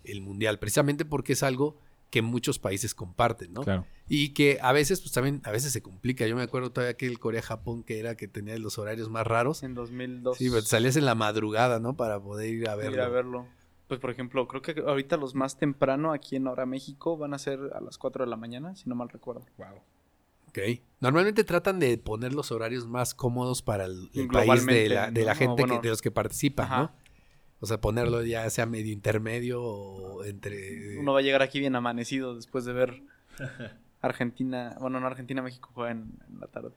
el mundial, precisamente porque es algo que muchos países comparten, ¿no? Claro. Y que a veces, pues también, a veces se complica. Yo me acuerdo todavía que el Corea-Japón, que era que tenía los horarios más raros. En 2002. Sí, pues salías en la madrugada, ¿no? Para poder ir a verlo. Ir a verlo. Pues, por ejemplo, creo que ahorita los más temprano aquí en Ahora México van a ser a las 4 de la mañana, si no mal recuerdo. Ok. Normalmente tratan de poner los horarios más cómodos para el, el país de la, de la ¿no? gente, Bueno. que, de los que participan. ¿no? O sea, ponerlo ya sea medio intermedio o entre... Uno va a llegar aquí bien amanecido después de ver Argentina, bueno, no Argentina, México juega en, en la tarde.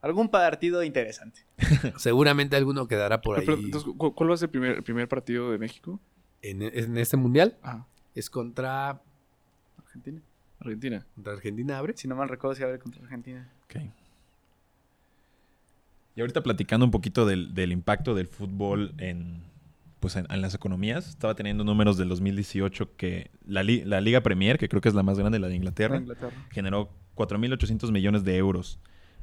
Algún partido interesante. Seguramente alguno quedará por ahí Pero, entonces, ¿cu- ¿Cuál va a ser el primer, el primer partido de México? en, en este mundial. Ah, Es contra, Argentina. Argentina. contra Argentina, abre. Si no mal recuerdo, si abre contra Argentina. Ok. Y ahorita platicando un poquito del, del impacto del fútbol en, pues en, en las economías. Estaba teniendo números del 2018 que la, li- la Liga Premier, que creo que es la más grande, la de Inglaterra, Inglaterra. generó 4.800 millones de euros.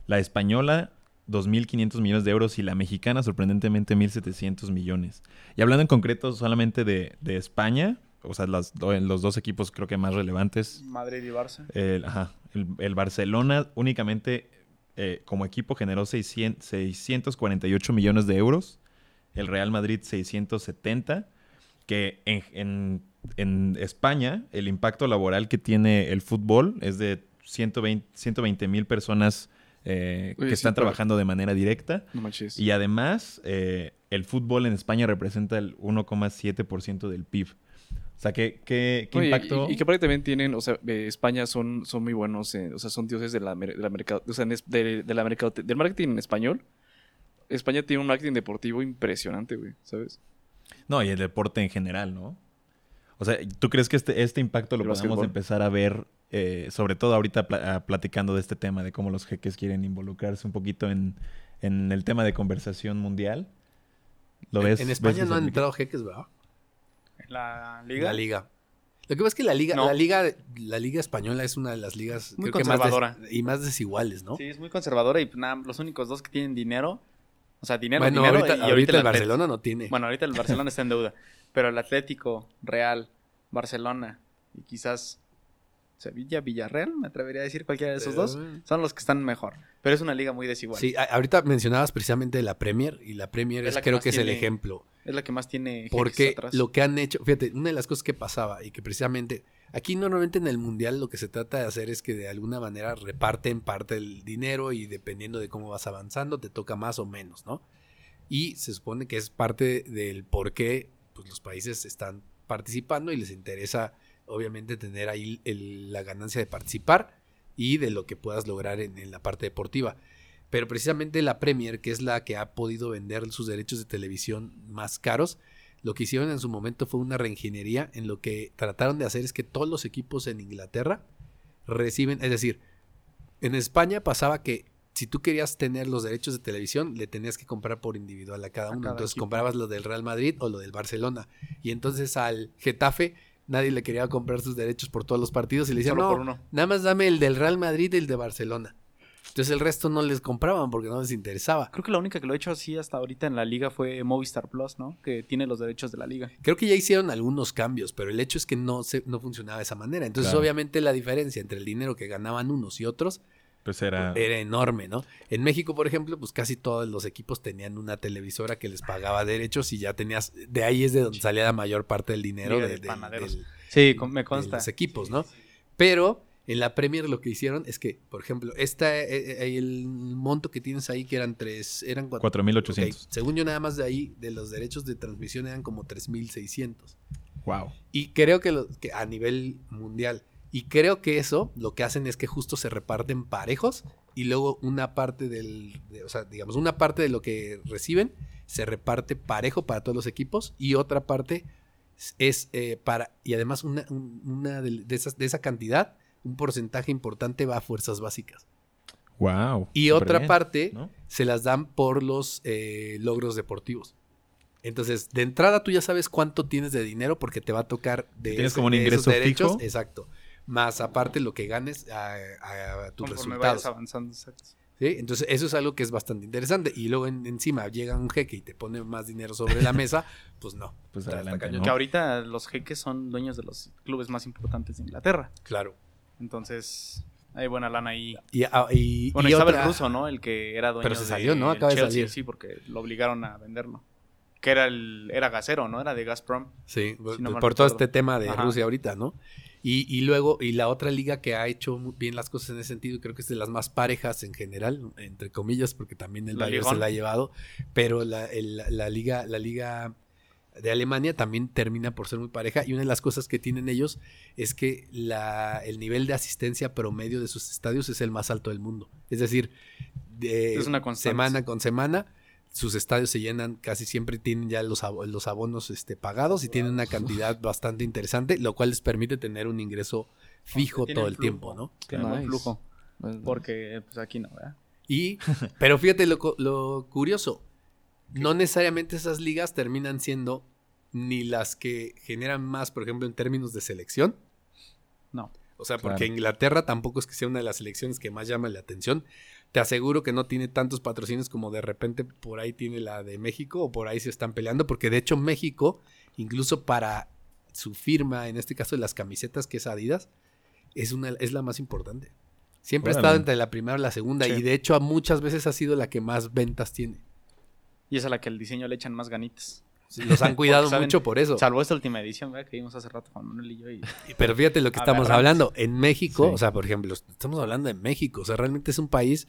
La española, 2.500 millones de euros. Y la mexicana, sorprendentemente, 1.700 millones. Y hablando en concreto solamente de, de España, o sea, las los dos equipos creo que más relevantes, Madrid y Barça. el, ajá, el, el Barcelona únicamente eh, como equipo generó 600 648 millones de euros. El Real Madrid 670. Que en, en- en España el impacto laboral que tiene el fútbol es de 120 mil personas eh, Oye, que sí, están pero- trabajando de manera directa. No manches. Y además, eh, el fútbol en España representa el 1,7% del PIB. O sea, ¿qué, qué, qué Oye, impacto? Y, y que aparte también tienen, o sea, eh, España son, son muy buenos, eh, o sea, son dioses de la, mer- de la mercado, o sea, de, de la mercado, del marketing en español. España tiene un marketing deportivo impresionante, güey, ¿sabes? No, y el deporte en general, ¿no? O sea, ¿tú crees que este, este impacto lo El podemos empezar a ver, eh, sobre todo ahorita ah, platicando de este tema, de cómo los jeques quieren involucrarse un poquito en, en el tema de conversación mundial? ¿Lo ves? en España no han entrado jeques, ¿verdad? En la En liga. La liga. Lo que pasa es que la liga, No. la liga, la liga española es una de las ligas Muy creo que más des- conservadora. y más desiguales, ¿no? Sí, es muy conservadora y pues, nada, los únicos dos que tienen dinero. O sea, dinero, bueno, dinero. ahorita, y ahorita el. Barcelona no tiene. Bueno, ahorita el Barcelona está en deuda. Pero el Atlético, Real, Barcelona y quizás Sevilla, Villarreal, me atrevería a decir cualquiera de esos dos, son los que están mejor. Pero es una liga muy desigual. Sí, ahorita mencionabas precisamente la Premier y la Premier Es es, la que creo que es el ejemplo. Es la que más tiene Porque atrás. lo que han hecho, fíjate, una de las cosas que pasaba y que precisamente aquí normalmente en el mundial lo que se trata de hacer es que de alguna manera reparten parte del dinero y dependiendo de cómo vas avanzando te toca más o menos, ¿no? Y se supone que es parte del por qué pues, los países están participando y les interesa obviamente tener ahí la ganancia de participar y de lo que puedas lograr en la parte deportiva. Pero precisamente la Premier, que es la que ha podido vender sus derechos de televisión más caros, lo que hicieron en su momento fue una reingeniería en lo que trataron de hacer es que todos los equipos en Inglaterra reciben, es decir, en España pasaba que si tú querías tener los derechos de televisión, le tenías que comprar por individual a cada A uno. cada entonces equipo. comprabas lo del Real Madrid o lo del Barcelona. Y entonces al Getafe nadie le quería comprar sus derechos por todos los partidos y le decían, no, nada más dame el del Real Madrid y el de Barcelona. Entonces el resto no les compraban porque no les interesaba. Creo que la única que lo ha hecho así hasta ahorita en la liga fue Movistar Plus, ¿no? Que tiene los derechos de la liga. Creo que ya hicieron algunos cambios, pero el hecho es que no, se, no funcionaba de esa manera. Entonces, Claro. obviamente, la diferencia entre el dinero que ganaban unos y otros Pues era... era enorme, ¿no? En México, por ejemplo, pues casi todos los equipos tenían una televisora que les pagaba derechos y ya tenías, de ahí es de donde salía la mayor parte del dinero de, de de- del- Sí, me de consta. los equipos, ¿no? Pero en la Premier lo que hicieron es que, por ejemplo, esta, eh, eh, el monto que tienes ahí, que eran tres, eran cuatro, 4.800. ok, según yo nada más de ahí, de los derechos de transmisión eran como 3.600. Wow. Y creo que, lo- que a nivel mundial. Y creo que eso lo que hacen es que justo se reparten parejos y luego una parte del, de- o sea, digamos, una parte de lo que reciben se reparte parejo para todos los equipos y otra parte es eh, para, y además una, un- una de, de esas, de esa cantidad, un porcentaje importante va a fuerzas básicas. Wow. Y otra bien, parte ¿no? se las dan por los eh, logros deportivos. Entonces, de entrada tú ya sabes cuánto tienes de dinero porque te va a tocar de, Tienes ese- como un de ingreso derechos. fijo. Exacto. Más aparte lo que ganes a, a tus Conforme resultados. avanzando. exacto. ¿sí? Entonces, eso es algo que es bastante interesante. Y luego en- encima llega un jeque y te pone más dinero sobre la mesa, pues no. Pues adelante. Que ahorita los jeques son dueños de los clubes más importantes de Inglaterra. Claro. Entonces, hay buena lana ahí. Y, ah, y- Bueno, y estaba otra- el ruso, ¿no? El que era dueño Pero se de- salió, ¿no? Acaba de salir. Sí, porque lo obligaron a venderlo. Que era el era gasero, ¿no? Era de Gazprom. Sí, Si no mal por todo este tema de Ajá. Rusia ahorita, ¿no? Y, y luego, y la otra liga que ha hecho muy bien las cosas en ese sentido, creo que es de las más parejas en general, entre comillas, porque también el Bayern se la ha llevado, pero la, el- la liga, la liga de Alemania también termina por ser muy pareja, y una de las cosas que tienen ellos es que la, el nivel de asistencia promedio de sus estadios es el más alto del mundo. Es decir, de Es una semana con semana sus estadios se llenan casi siempre tienen ya los, los abonos este, pagados y tienen una cantidad bastante interesante, lo cual les permite tener un ingreso fijo Tienen todo el flujo. tiempo, ¿no? Tiene buen Nice. flujo. Porque, pues aquí no, ¿verdad? Y, pero fíjate lo, lo curioso, no necesariamente esas ligas terminan siendo ni las que generan más, por ejemplo, en términos de selección. No. O sea, porque Claro. Inglaterra tampoco es que sea una de las selecciones que más llama la atención. Te aseguro que no tiene tantos patrocinios como de repente por ahí tiene la de México o por ahí se están peleando, porque de hecho México, incluso para su firma, en este caso de las camisetas que es Adidas, es, una, es la más importante. Siempre ha estado entre la primera y la segunda Sí. y de hecho muchas veces ha sido la que más ventas tiene. Y es a la que el diseño le echan más ganitas. Los han cuidado mucho por eso. Salvo esta última edición, ¿verdad? Que vimos hace rato Juan Manuel y yo. Y... Pero fíjate lo que estamos hablando. En México, Sí. o sea, por ejemplo, estamos hablando de México. O sea, realmente es un país,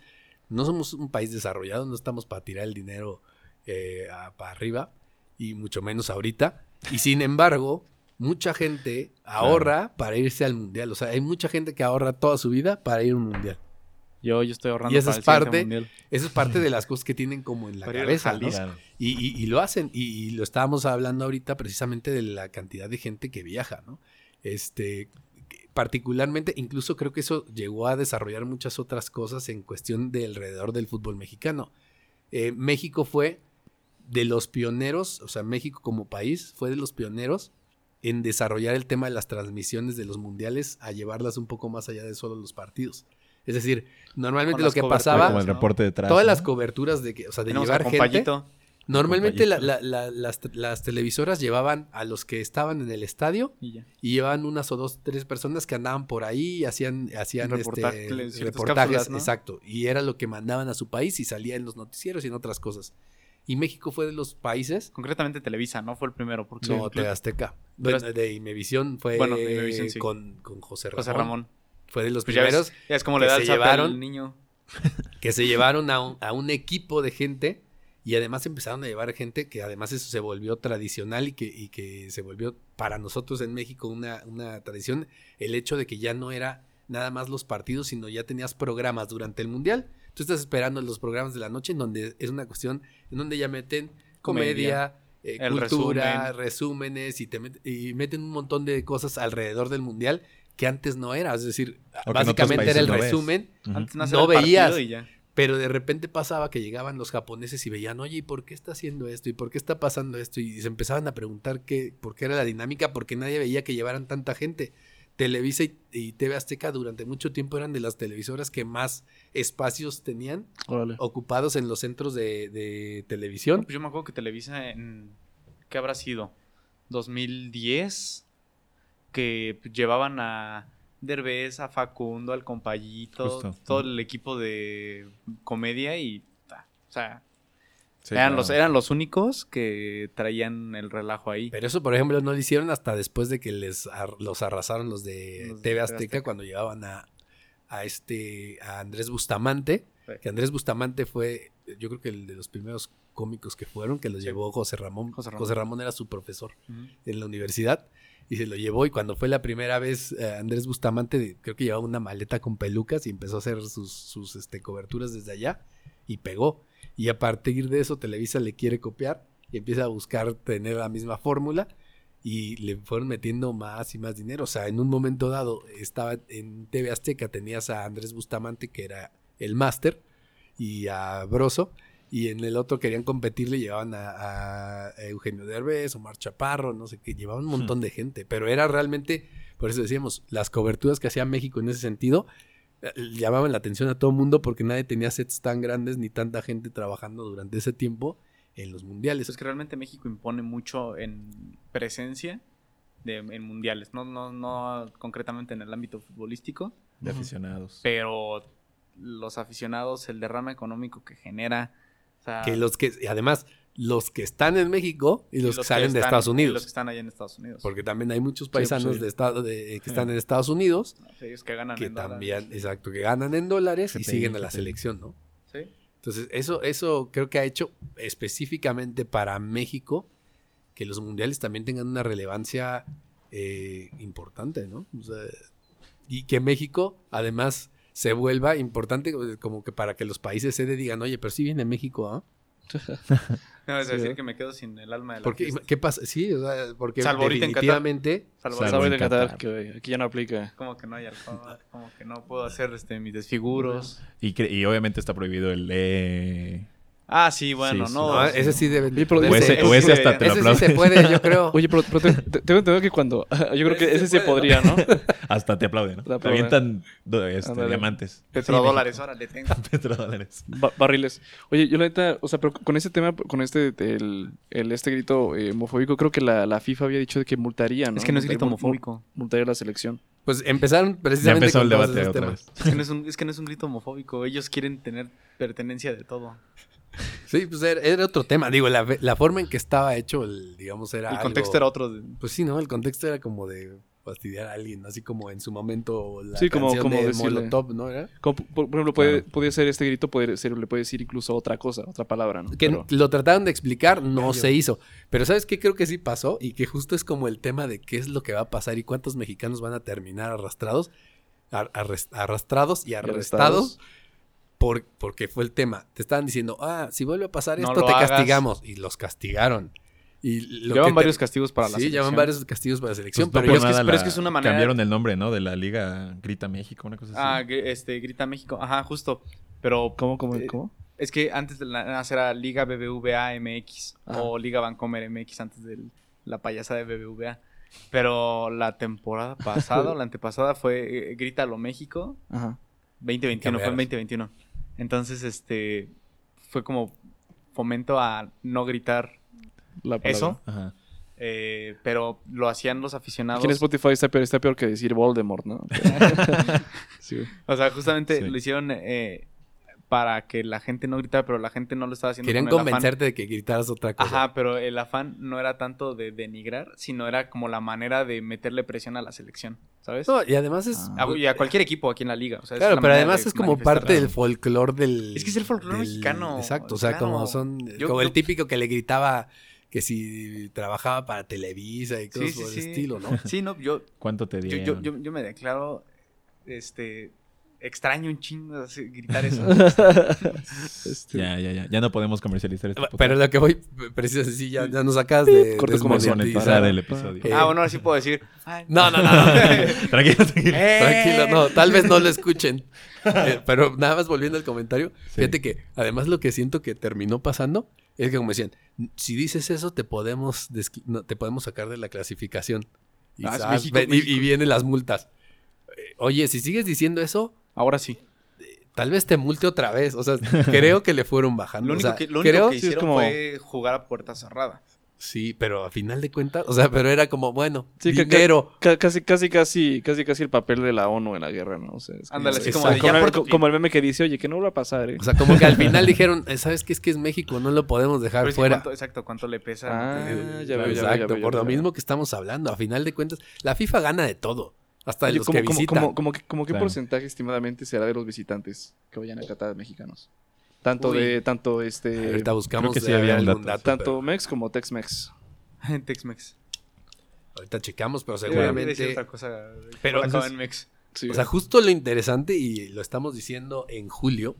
no somos un país desarrollado, no estamos para tirar el dinero eh, a- para arriba, y mucho menos ahorita. Y sin embargo, mucha gente ahorra para irse al mundial. O sea, hay mucha gente que ahorra toda su vida para ir a un mundial. Yo, yo estoy ahorrando Y esa para es parte- mundial. Eso es parte de las cosas que tienen como en la cabeza, ¿no? Claro. Y, y- y lo hacen, y, y lo estábamos hablando ahorita precisamente de la cantidad de gente que viaja, ¿no? Este, particularmente, incluso creo que eso llegó a desarrollar muchas otras cosas en cuestión de alrededor del fútbol mexicano. Eh, México fue de los pioneros, o sea, México como país fue de los pioneros en desarrollar el tema de las transmisiones de los mundiales a llevarlas un poco más allá de solo los partidos. Es decir, normalmente lo que pasaba, Como el reporte detrás. todas ¿no? las coberturas de que, o sea, de llevar gente. Normalmente la- compañito. la- la- las, las televisoras llevaban a los que estaban en el estadio Y llevaban unas o dos, tres personas que andaban por ahí y hacían, hacían Reportaje- este, reportajes. cápsulas, ¿no? Exacto. Y era lo que mandaban a su país y salía en los noticieros y en otras cosas. Y México fue de los países. Concretamente Televisa, ¿no? Fue el primero. Porque No, Azteca. Bueno, de Imevisión fue Bueno, de Imevisión, sí. con, con José Ramón. José Ramón. Fue de los Pues ya primeros ves, ya es como le da se llevaron. al niño. que se llevaron a un, a un equipo de gente y además empezaron a llevar gente que además eso se volvió tradicional y que, y que se volvió para nosotros en México una, una tradición, el hecho de que ya no era nada más los partidos, sino ya tenías programas durante el Mundial. Tú estás esperando los programas de la noche en donde es una cuestión, en donde ya meten comedia, eh, cultura, resumen. resúmenes y, te met- y meten un montón de cosas alrededor del Mundial que antes no era. Es decir, O básicamente era el no resumen. Antes No partido veías. y ya. pero de repente pasaba que llegaban los japoneses y veían, oye, ¿y por qué está haciendo esto? ¿Y por qué está pasando esto? Y se empezaban a preguntar qué, por qué era la dinámica, porque nadie veía que llevaran tanta gente. Televisa y, y TV Azteca durante mucho tiempo eran de las televisoras que más espacios tenían Órale. ocupados en los centros de, de No, televisión. pues yo me acuerdo que Televisa en... ¿Qué habrá sido? ¿2010? Que llevaban a Derbez, a Facundo, al compayito, Justo. todo el equipo de comedia y... ta, O sea, Sí, eran, claro. los, eran los únicos que traían el relajo ahí. Pero eso, por ejemplo, no lo hicieron hasta después de que les ar- los arrasaron los de Los de TV Azteca, Azteca. cuando llevaban a, a este a Andrés Bustamante, Sí. que Andrés Bustamante fue, yo creo que el de los primeros cómicos que fueron, que los Sí. llevó José Ramón. José José Ramón. Ramón. era su profesor en la universidad y se lo llevó y cuando fue la primera vez eh, Andrés Bustamante creo que llevaba una maleta con pelucas y empezó a hacer sus, sus este, coberturas desde allá y pegó y a partir de eso Televisa le quiere copiar y empieza a buscar tener la misma fórmula y le fueron metiendo más y más dinero. O sea, en un momento dado estaba en TV Azteca, tenías a Andrés Bustamante, que era el máster, y a Broso, y en el otro querían competir, le llevaban a, a Eugenio Derbez, Omar Chaparro, no sé qué, llevaban un montón de gente, pero era realmente, por eso decíamos, las coberturas que hacía México en ese sentido eh, llamaban la atención a todo el mundo porque nadie tenía sets tan grandes ni tanta gente trabajando durante ese tiempo en los mundiales. Es que realmente México impone mucho en presencia de, en mundiales, no, no, no concretamente en el ámbito futbolístico, De aficionados. pero los aficionados, el derrame económico que genera, o sea, que los que además los que están en México y y los, que salen de están- Estados y Unidos los que están allá en Estados Unidos. porque también hay muchos paisanos sí. de estado de, que están en Estados Unidos sea, ellos que ganan que en dólares. también exacto que ganan en dólares y GPI, siguen a la selección no Sí. entonces eso eso creo que ha hecho específicamente para México que los mundiales también tengan una relevancia eh, importante no O sea, y que México además se vuelva importante eh, como que para que los países sede digan oye pero sí viene México ¿ah? No, es Sí, decir, ¿eh? que me quedo sin el alma de la Porque. ¿Qué pasa? Sí, o sea, porque Salvo ahorita en definitivamente Salvo- Salvo en de Qatar Qatar. que aquí ya no aplica. como que no hay alcohol, como que no puedo hacer este mis desfiguros. Y, cre- y obviamente está prohibido el E Ah, sí, bueno, Sí, sí. no. No, ese sí debe. Oye, pero de O ese- ese, o ese hasta te lo ese sí se puede, yo creo. Oye, pero, pero te- te- tengo entendido que cuando. Yo creo que Ese ese se puede, podría, ¿no? Hasta te aplaude, ¿no? Te Te avientan este, diamantes. Petrodólares, ahora le tengo. Petrodólares. Ba- barriles. Oye, yo la neta, o sea, pero con ese tema, con este, el, el- este grito eh, homofóbico, creo que la, la FIFA había dicho de que multaría, ¿no? Es que no es grito homofóbico. Multaría la selección. Pues empezaron Ya precisamente empezó con el todos debate otra temas. vez. Es que, no es un, es que no es un grito homofóbico. Ellos quieren tener pertenencia de todo. Sí, pues era, era otro tema. Digo, la, la forma en que estaba hecho, el, digamos, era. el algo- contexto era otro. de- Pues sí, ¿no? El contexto era como de fastidiar a alguien, así como en su momento la Sí, como- canción como de decirle- Molotov, ¿no? ¿Era? Como, por, por ejemplo, puede, Claro. ser este grito, puede ser, le puede decir incluso otra cosa, otra palabra, ¿no? Que Pero- lo trataron de explicar, no se hizo. Pero ¿sabes qué creo que sí pasó? Y que justo es como el tema de qué es lo que va a pasar y cuántos mexicanos van a terminar arrastrados, ar- arrastrados y arrestados. Por, porque fue el tema. Te estaban diciendo, ah, si vuelve a pasar No esto, te hagas. castigamos. Y los castigaron. Y lo Llevan que te- varios castigos para la Sí, selección. llevan varios castigos para la selección. Pues no pero es que- pero es la- que es una manera- Cambiaron el nombre, ¿no? De la Liga Grita México, una cosa así. Ah, este, Grita México. Ajá, justo. Pero ¿Cómo, cómo, Eh, cómo? es que antes de la nacer era Liga BBVA MX Ajá. o Liga Bancomer MX antes de la payasa de BBVA. Pero la temporada pasada o la antepasada fue eh, Grítalo México Ajá. 2021, fue en Cambiaron. 2021. Entonces, este fue como fomento a no gritar La eso, Ajá. eh, pero lo hacían los aficionados. Aquí en Spotify está peor, está peor que decir Voldemort, ¿no? sí. O sea, justamente Sí. lo hicieron eh, para que la gente no gritara, pero la gente no lo estaba haciendo Querían con el afán. convencerte de que gritaras otra cosa. Ajá, pero el afán no era tanto de denigrar, sino era como la manera de meterle presión a la selección, ¿sabes? No, y además es... A- y a cualquier equipo aquí en la liga. o sea, es Claro, la pero además de es como parte del folclore del... Es que es el folclore mexicano, Exacto, o sea, claro. como son... Yo- como el típico que le gritaba que si trabajaba para Televisa y cosas Sí, sí, por el sí. estilo, ¿no? Sí, no, yo, ¿Cuánto te yo, dieron? yo, yo, yo me declaro, este, extraño un chingo así, gritar eso. Este, Ya, ya, ya. Ya no podemos comercializar podcast. Pero lo que voy, preciso, sí, ya, ya nos sacas de Corte comercial. desmonetizar. Monetizar el episodio. Eh, ah, bueno, ahora sí puedo decir. ay, No, no, no. no. tranquilo, tranquilo. ¡eh! Tranquilo, no, tal vez no lo escuchen. Eh, pero nada más volviendo al comentario, Sí. fíjate que además lo que siento que terminó pasando es que como decían, si dices eso te podemos no, te podemos sacar de la clasificación. Y, Ah, México, y- México. y vienen las multas. Eh, Oye, si sigues diciendo eso, Ahora sí. tal vez te multe otra vez. O sea, creo que le fueron bajando. Lo O único, sea, que, lo único creo, que sí, es hicieron como- fue jugar a puerta cerrada. sí, pero a final de cuentas, o sea, pero era como, bueno, Sí, que- dinero. Ca- casi, casi, casi, casi, casi el papel de la ONU en la guerra, ¿no? O sea, es Ándale, así como, como de, como ya el- como el meme que dice, oye, que no va a pasar, ¿eh? O sea, como que al final dijeron, eh, ¿sabes qué? Es que es México, no lo podemos dejar Pero fuera. cuánto- exacto, cuánto le pesa. Ah, ya veo, ya veo, ya Exacto, veo, ya por lo veo. mismo que estamos hablando. A final de cuentas, la FIFA gana de todo. Hasta de Oye, los como, que como, visitan. como, como que- como qué Claro. porcentaje estimadamente será de los visitantes que vayan a Qatar mexicanos? Tanto Uy. de, tanto este, Ahorita buscamos que sí había algún dato. dato, tanto pero Mex como Tex-Mex. En Tex-Mex. ahorita checamos, pero seguramente. otra cosa. Pero entonces- en Mex. Sí, O sea, justo lo interesante, y lo estamos diciendo en julio,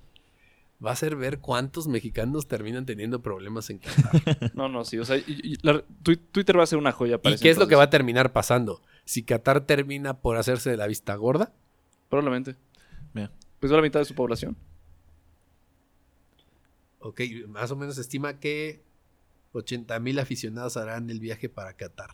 va a ser ver cuántos mexicanos terminan teniendo problemas en Qatar. no, no, sí. O sea, y- y la- tu- Twitter va a ser una joya para ¿Y qué es lo que va a terminar pasando? Si Qatar termina por hacerse de la vista gorda, Probablemente. Mira. Pues la mitad de su población. ok, más o menos se estima que 80 mil aficionados harán el viaje para Qatar.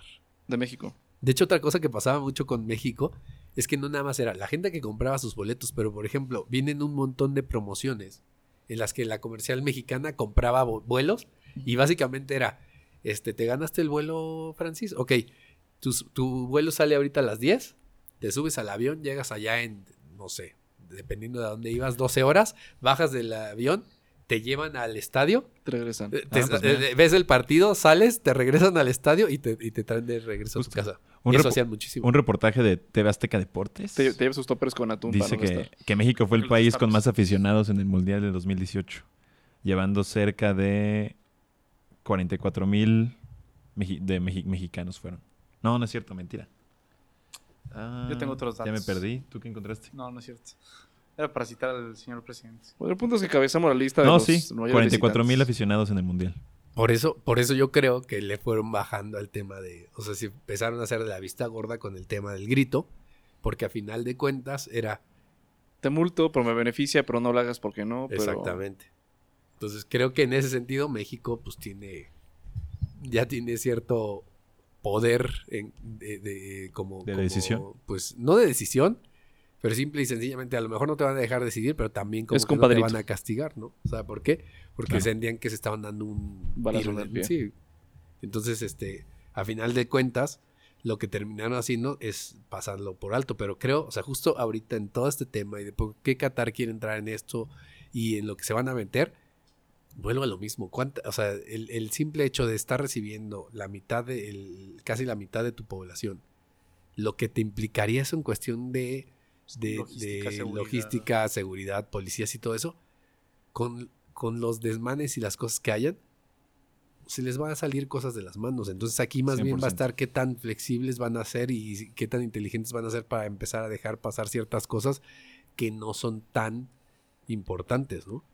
De México. De hecho, otra cosa que pasaba mucho con México es que no nada más era la gente que compraba sus boletos, pero por ejemplo, vienen un montón de promociones en las que la comercial mexicana compraba vuelos y básicamente era, este, te ganaste el vuelo, Francis, ok, tu, tu vuelo sale ahorita a las 10, te subes al avión, llegas allá en, no sé, dependiendo de dónde ibas, 12 horas, bajas del avión, te llevan al estadio, Te regresan. eh, te- Ah, pues eh, mira. ves el partido, sales, te regresan al estadio y te, y te traen de regreso a tu casa. Un Y eso hacían muchísimo. Un reportaje de TV Azteca Deportes Te, te llevas sus toppers con atún dice para no que, que México fue el país con destapas. más aficionados en el Mundial de 2018, llevando cerca de 44 mil de mexi- mexicanos fueron. No, no es cierto, mentira. Ah, Yo tengo otros Ya me datos. perdí. ¿Tú qué encontraste? No, no es cierto. Era para citar al señor presidente. Bueno, el punto es que cabezamos la lista de No, los sí. mayores 44 mil aficionados en el Mundial. Por eso, por eso yo creo que le fueron bajando al tema de, o sea, si empezaron a hacer de la vista gorda con el tema del grito, porque a final de cuentas era Te multo, pero me beneficia, pero no lo hagas porque no. Pero... exactamente. Entonces creo que en ese sentido México pues tiene, ya tiene cierto poder en- de, de- como, ¿De como, decisión? Pues no de decisión, pero simple y sencillamente a lo mejor no te van a dejar decidir, pero también como Es que no te van a castigar, ¿no? O sea, ¿por qué? Porque Claro. sentían que se estaban dando un Balazo tiro en el el- pie. Sí. Entonces, este, a final de cuentas, lo que terminaron haciendo es pasarlo por alto. Pero creo, o sea, justo ahorita en todo este tema y de por qué Qatar quiere entrar en esto y en lo que se van a meter, vuelvo a lo mismo. ¿Cuánta- o sea, el, el simple hecho de estar recibiendo la mitad de, el- casi la mitad de tu población, lo que te implicaría eso en cuestión de, de Logística, de seguridad. logística, seguridad, policías y todo eso, con, con los desmanes y las cosas que hayan, se les van a salir cosas de las manos. Entonces aquí más bien va a 100%. estar qué tan flexibles van a ser y qué tan inteligentes van a ser para empezar a dejar pasar ciertas cosas que no son tan importantes, ¿no?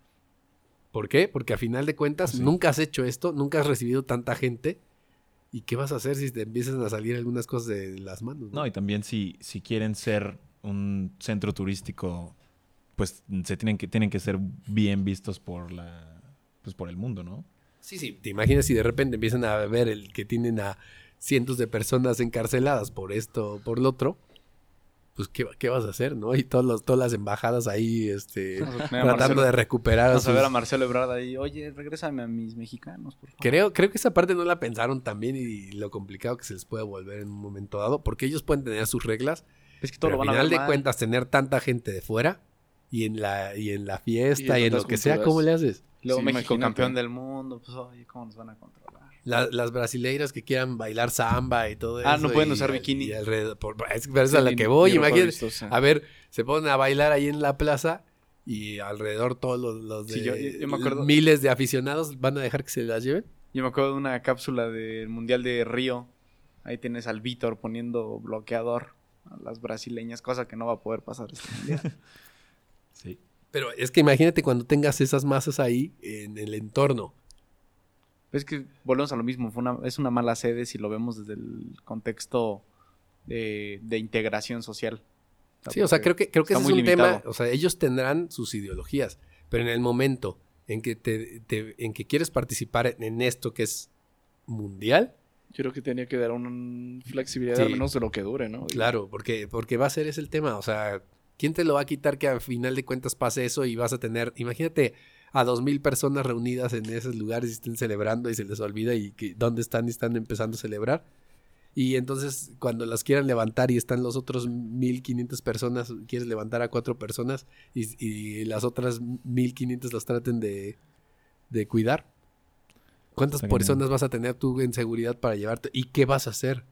¿Por qué? Porque a final de cuentas Sí. nunca has hecho esto, nunca has recibido tanta gente. ¿Y qué vas a hacer si te empiezan a salir algunas cosas de las manos? No, y también si, si quieren ser un centro turístico, pues se tienen que, tienen que ser bien vistos por la pues por el mundo, ¿no? Sí, sí, te imaginas si de repente empiezan a ver el que tienen a cientos de personas encarceladas por esto o por lo otro, pues ¿qué, qué vas a hacer, no? Y todos los, todas las embajadas ahí, este, tratando Marcelo- de recuperar a Vamos a ver a Marcelo Ebrard ahí. Oye, regrésame a mis mexicanos, por favor. Creo, creo que esa parte no la pensaron también y lo complicado que se les puede volver en un momento dado, porque ellos pueden tener sus reglas, Es que todo pero lo al van a final ver de mal. cuentas tener tanta gente de fuera y en la, y en la fiesta Y en lo que sea. ¿cómo le haces? Luego Sí, México imagínate. campeón del mundo. Pues, oye, ¿cómo nos van a controlar? La- las brasileiras que quieran bailar samba y todo eso. Ah, no pueden y- usar bikini. y alrededor- por- es, pero es a la que voy, imagínate. A ver, se ponen a bailar ahí en la plaza y alrededor todos los, los de Sí, yo- yo- yo me acuerdo- miles de aficionados van a dejar que se las lleven. Yo me acuerdo de una cápsula del Mundial de Río. Ahí tienes al Víctor poniendo bloqueador a las brasileñas, cosa que no va a poder pasar este mundial. Sí. Pero es que imagínate cuando tengas esas masas ahí en el entorno. Es que volvemos a lo mismo. Fue una, es una mala sede si lo vemos desde el contexto de, de integración social. Sí, o sea, creo que, creo que ese es muy un tema. limitado. O sea, ellos tendrán sus ideologías, pero en el momento en que, te, te- en que quieres participar en, en esto que es mundial, Yo creo que tenía que dar una flexibilidad Sí. al menos de lo que dure, ¿no? Claro, porque, porque va a ser ese el tema. O sea, ¿quién te lo va a quitar que al final de cuentas pase eso y vas a tener, imagínate a dos mil personas reunidas en esos lugares y estén celebrando y se les olvida y que dónde están y están empezando a celebrar? Y entonces cuando las quieran levantar y están los otros 1500 personas, quieres levantar a cuatro personas y, y las otras 1500 las traten de, de cuidar. ¿Cuántas Está personas vas a tener tú en seguridad para llevarte? ¿Y qué vas a hacer?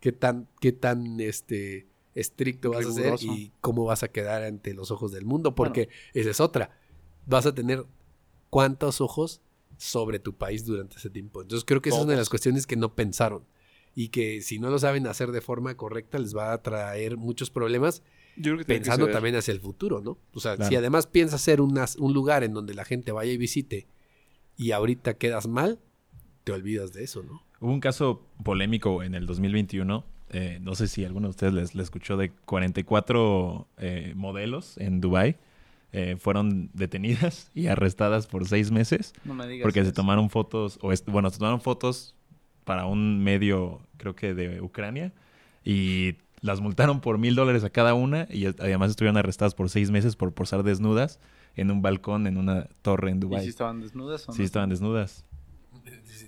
¿Qué tan, qué tan este, estricto vas a ser y cómo vas a quedar ante los ojos del mundo? Porque esa es otra. Vas a tener cuántos ojos sobre tu país durante ese tiempo. Entonces creo que esa es una de las cuestiones que no pensaron y que si no lo saben hacer de forma correcta les va a traer muchos problemas Yo creo que tiene que pensando ser- también hacia el futuro, ¿no? O sea, Claro. si además piensas unas- un lugar en donde la gente vaya y visite y ahorita quedas mal, te olvidas de eso, ¿no? Hubo un caso polémico en el 2021. eh, no sé si alguno de ustedes les, les escuchó de 44 eh, modelos en Dubai eh, fueron detenidas y arrestadas por seis meses No me digas. porque se tomaron fotos o bueno se tomaron fotos para un medio creo que de Ucrania y las multaron por mil dólares a cada una y además estuvieron arrestadas por seis meses por posar desnudas en un balcón en una torre en ¿Y Dubai. si estaban desnudas o no? Sí, estaban desnudas.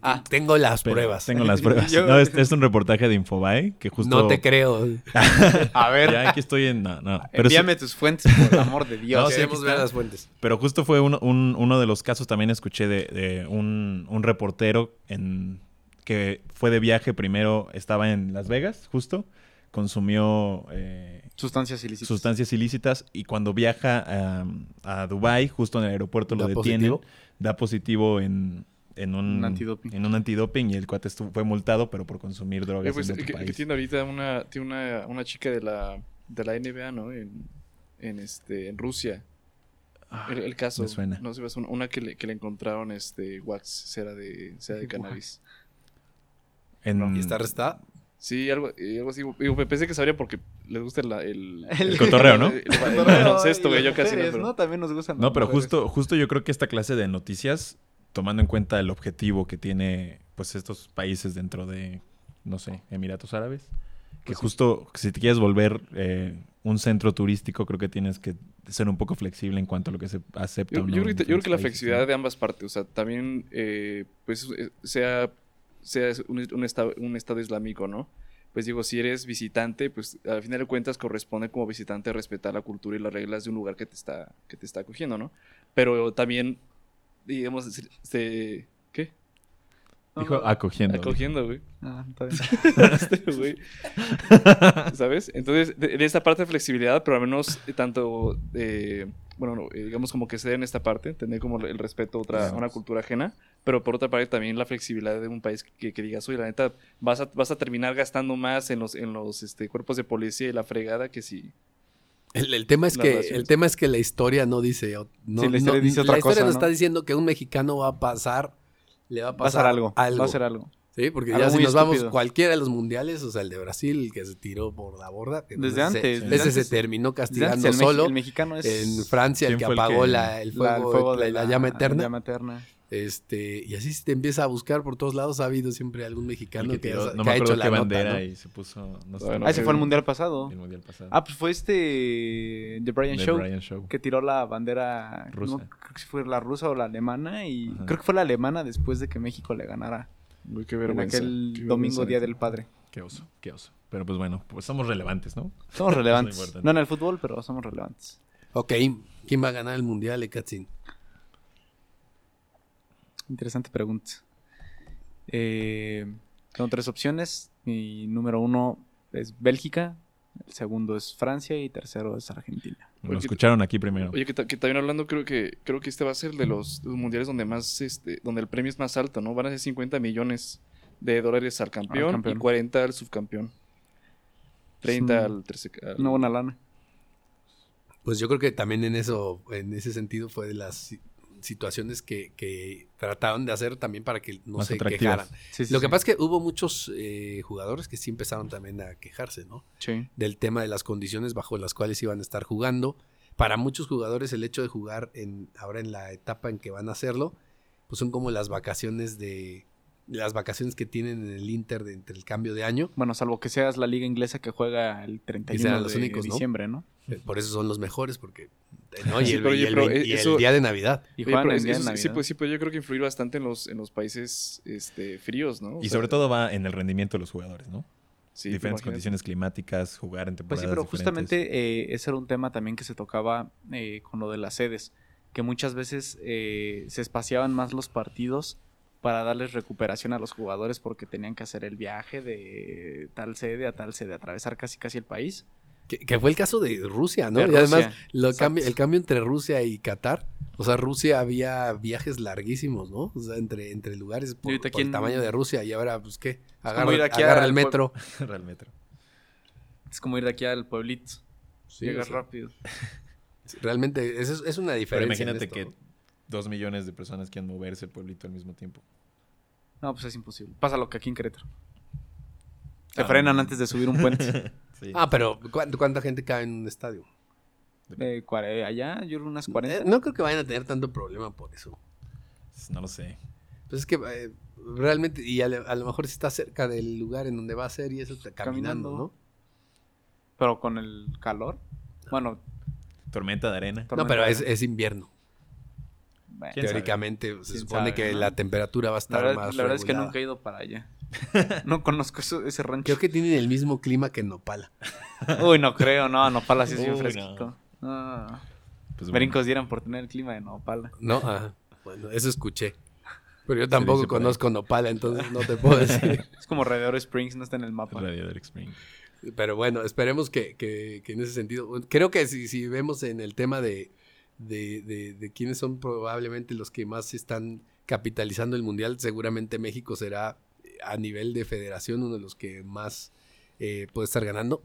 Ah. Tengo las Pero pruebas. Tengo las pruebas. Yo- No, es, es un reportaje de Infobae que justo. No te creo. A ver, Ya aquí estoy en. No, no. Pero, sí- envíame tus fuentes, por el amor de Dios. No, sí, Queremos ver las fuentes. pero justo fue uno, un- uno de los casos. También escuché de, de un, un reportero en, que fue de viaje. Primero estaba en Las Vegas, justo. Consumió eh, Sustancias ilícitas. sustancias ilícitas. Y cuando viaja a, a Dubai, justo en el aeropuerto lo ¿Da detienen. positivo? Da positivo en. En un, Un antidoping. en un antidoping y el cuate estuvo- fue multado, pero por consumir drogas Oye, pues, en otro que, que país. tiene ahorita una, tiene una, una chica de la, de la NBA, ¿no? En, en, este, en Rusia. El, el caso. Ah, me suena. No sé, una, que, le, que le encontraron este, wax, cera de, cera de cannabis. En- ¿Y está arrestada? Sí, algo, eh, algo así. Digo, me pensé que sabría porque les gusta el, el, El cotorreo, ¿no? El, el- el baloncesto, güey, yo casi no, pero- ¿no? También nos gustan. No, pero mujeres. justo, justo yo creo que esta clase de noticias, tomando en cuenta el objetivo que tiene pues estos países dentro de, no sé, Emiratos Árabes, que justo si te quieres volver eh, un centro turístico, creo que tienes que ser un poco flexible en cuanto a lo que se acepta. Yo, o yo no creo, en que, yo creo que la flexibilidad de ambas partes, o sea, también, eh, pues, eh, sea, sea un, un estado, un estado islámico, ¿no? Pues digo, si eres visitante, pues al final de cuentas corresponde como visitante respetar la cultura y las reglas de un lugar que te está, que te está acogiendo, ¿no? Pero también, digamos, se- se- ¿qué? Dijo acogiendo. Acogiendo, güey. Ah, está bien. Este, güey. ¿Sabes? Entonces, de, de esta parte de flexibilidad, pero al menos eh, tanto, eh, bueno, no, eh, digamos como que se en esta parte, tener como el respeto a, otra, a una cultura ajena, pero por otra parte también la flexibilidad de un país que, que digas, oye, la neta, vas a, vas a terminar gastando más en los, en los este, cuerpos de policía y la fregada que si... El, el tema es que el tema es que la historia no dice no, Sí, la historia no- dice otra la historia cosa, nos ¿no? está diciendo que un mexicano va a pasar le va a Va a pasar algo. Va a ser algo. Sí, porque Algo ya si nos vamos cualquiera de los mundiales, o sea, el de Brasil el que se tiró por la borda, Desde antes, ese, desde se antes. terminó castigando el, solo. el mexicano es En Francia el ¿Quién que el apagó que- la, el la- fuego, la, la llama eterna. llama eterna. Este, y así te empieza a buscar por todos lados. Ha habido siempre algún mexicano que tiró- ha- no que me ha hecho la qué nota, bandera ¿no? y se puso... No sé, Bueno, Ah, ese fue el mundial pasado. el mundial pasado. Ah, pues fue este The Brian The Show Brian Show. que tiró la bandera Rusa. no, creo que fue la rusa o la alemana y Ajá. creo que fue la alemana después de que México le ganara Uy, qué en vergüenza. aquel qué domingo vergüenza, día del padre. Qué oso, qué oso. Pero pues bueno, pues somos relevantes, ¿no? Somos relevantes. no en el fútbol, pero somos relevantes. Ok, ¿quién va a ganar el mundial, Ekatzin? Interesante pregunta. Eh, tengo tres opciones. Mi número uno es Bélgica, el segundo es Francia y tercero es Argentina. Lo Oye, escucharon aquí primero. Oye, que, que también hablando, creo que creo que este va a ser de los, de los mundiales donde más, este, donde el premio es más alto, ¿no? Van a ser 50 millones de dólares al campeón, campeón. y 40 al subcampeón. 30 Es un- al tercer. al- Una buena lana. Pues yo creo que también en eso, en ese sentido, fue de las situaciones que, que trataron de hacer también para que no Más se quejaran. Sí, sí, Lo que sí. pasa es que hubo muchos eh, jugadores que sí empezaron también a quejarse, ¿no? Sí. Del tema de las condiciones bajo las cuales iban a estar jugando. Para muchos jugadores el hecho de jugar en ahora en la etapa en que van a hacerlo, pues son como las vacaciones de las vacaciones que tienen en el Inter de, entre el cambio de año. Bueno, salvo que seas la liga inglesa que juega el 31 serán de los únicos, ¿no? diciembre, ¿no? Eh, Por eso son los mejores, porque eh, ¿no? y, Sí, el, pero y el pero vein- y el eso- día de Navidad. Y Oye, juegan pero eso- día de eso sí, Navidad. pues sí, pues yo creo que influir bastante en los, en los países este, fríos, ¿no? O Y sea, sobre todo va en el rendimiento de los jugadores, ¿no? sí, Diferentes condiciones climáticas, jugar en Pues temporadas sí, pero diferentes. justamente eh, ese era un tema también que se tocaba eh, con lo de las sedes, que muchas veces eh, se espaciaban más los partidos para darles recuperación a los jugadores porque tenían que hacer el viaje de tal sede a tal sede, atravesar casi casi el país. Que, que fue el caso de Rusia, ¿no? De y además, lo cambio- el cambio entre Rusia y Qatar, o sea, Rusia había viajes larguísimos, ¿no? O sea, entre, entre lugares por, el tamaño de Rusia y ahora, pues, ¿qué? Agarra, ir aquí agarra al el metro. Es como ir de aquí al pueblito. Sí, Llegas o sea, rápido. Realmente, es, es una Pero diferencia. en imagínate esto, que ¿no? Dos millones de personas quieran moverse el pueblito al mismo tiempo. No, pues es imposible. Pasa lo que aquí en Querétaro. Se Ah. frenan antes de subir un puente. Sí. Ah, pero ¿cuánta, cuánta gente cabe en un estadio? Eh, allá, yo creo unas 40. Eh, no creo que vayan a tener tanto problema por eso. No lo sé. Pues es que eh, realmente, y a, lo- a lo mejor si está cerca del lugar en donde va a ser y eso está caminando, Caminando. ¿no? Pero con el calor. Bueno, Tormenta de arena. No, pero de es, arena. es invierno. Bueno, ¿Quién sabe? Teóricamente se ¿Quién supone sabe, que no? la temperatura va a La estar verdad, más la verdad es que nunca he ido para allá. no conozco eso- ese rancho. Creo que tienen el mismo clima que Nopala. Uy, no creo, no, Nopala sí es bien fresquito. No. Pues bueno. Brincos dieran por tener el clima de Nopala. No, Ajá. bueno, eso escuché. Pero yo tampoco conozco Nopala, entonces no te puedo decir. Es como Radiador Springs, no está en el mapa. Radiador Spring. Pero bueno, esperemos que, que- que en ese sentido. Creo que si, si vemos en el tema de, de, de- de quiénes son probablemente los que más están capitalizando el mundial, seguramente México será eh, a nivel de federación uno de los que más eh, puede estar ganando.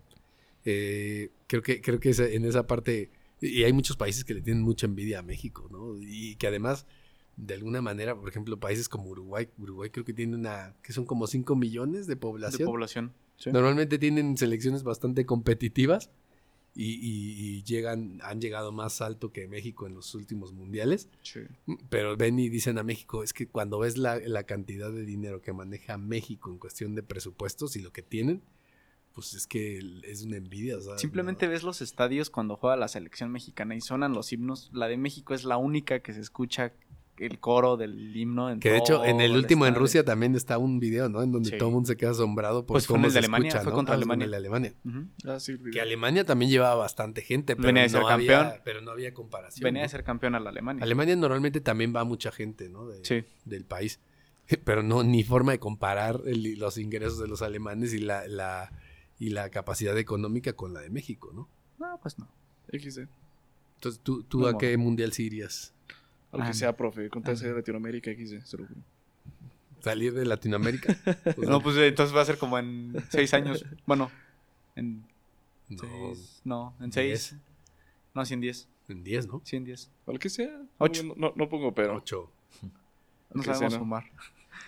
Eh, creo que, creo que esa- en esa parte. Y hay muchos países que le tienen mucha envidia a México, ¿no? Y que además, de alguna manera, por ejemplo, países como Uruguay, Uruguay creo que tiene una. que son como 5 millones de De población. población. Sí. Normalmente tienen selecciones bastante competitivas y, y- y llegan, han llegado más alto que México en los últimos mundiales. Pero ven y dicen a México, es que cuando ves la, la cantidad de dinero que maneja México en cuestión de presupuestos y lo que tienen, pues es que es una envidia. o sea, Simplemente no- ves los estadios cuando juega la selección mexicana y sonan los himnos. La de México es la única que se escucha el coro del himno. En Que de hecho, en el último en. Rusia también está un video, ¿no? En donde Sí. todo el mundo se queda asombrado por Pues fue en cómo el de Alemania, escucha, fue ¿no? contra Ah, fue en Alemania. el de Alemania. Ujú. Ah, sí, Que Alemania también llevaba bastante gente, pero, Venía de ser no, había, campeón. pero no había comparación. Venía ¿no? de ser campeón a la Alemania. Alemania normalmente también va mucha gente, ¿no? De- Sí. Del país. Pero no, ni forma de comparar el- los ingresos de los alemanes y la, la- y la capacidad económica con la de México, ¿no? No, pues no. XD. Entonces, ¿tú, tú No, a qué mundial sí irías? A lo Ah, sea, profe. Con tal de ser Latinoamérica, XD, se lo juro. ¿Salir de Latinoamérica? Pues No, pues entonces va a ser como en seis años. Bueno, en no, seis. No, en Diez. seis. No, sí, en diez. en 10, ¿no? Sí, en diez. A lo que sea. Ocho. No, no, no pongo pero. 8. No sabemos sea, ¿no? sumar.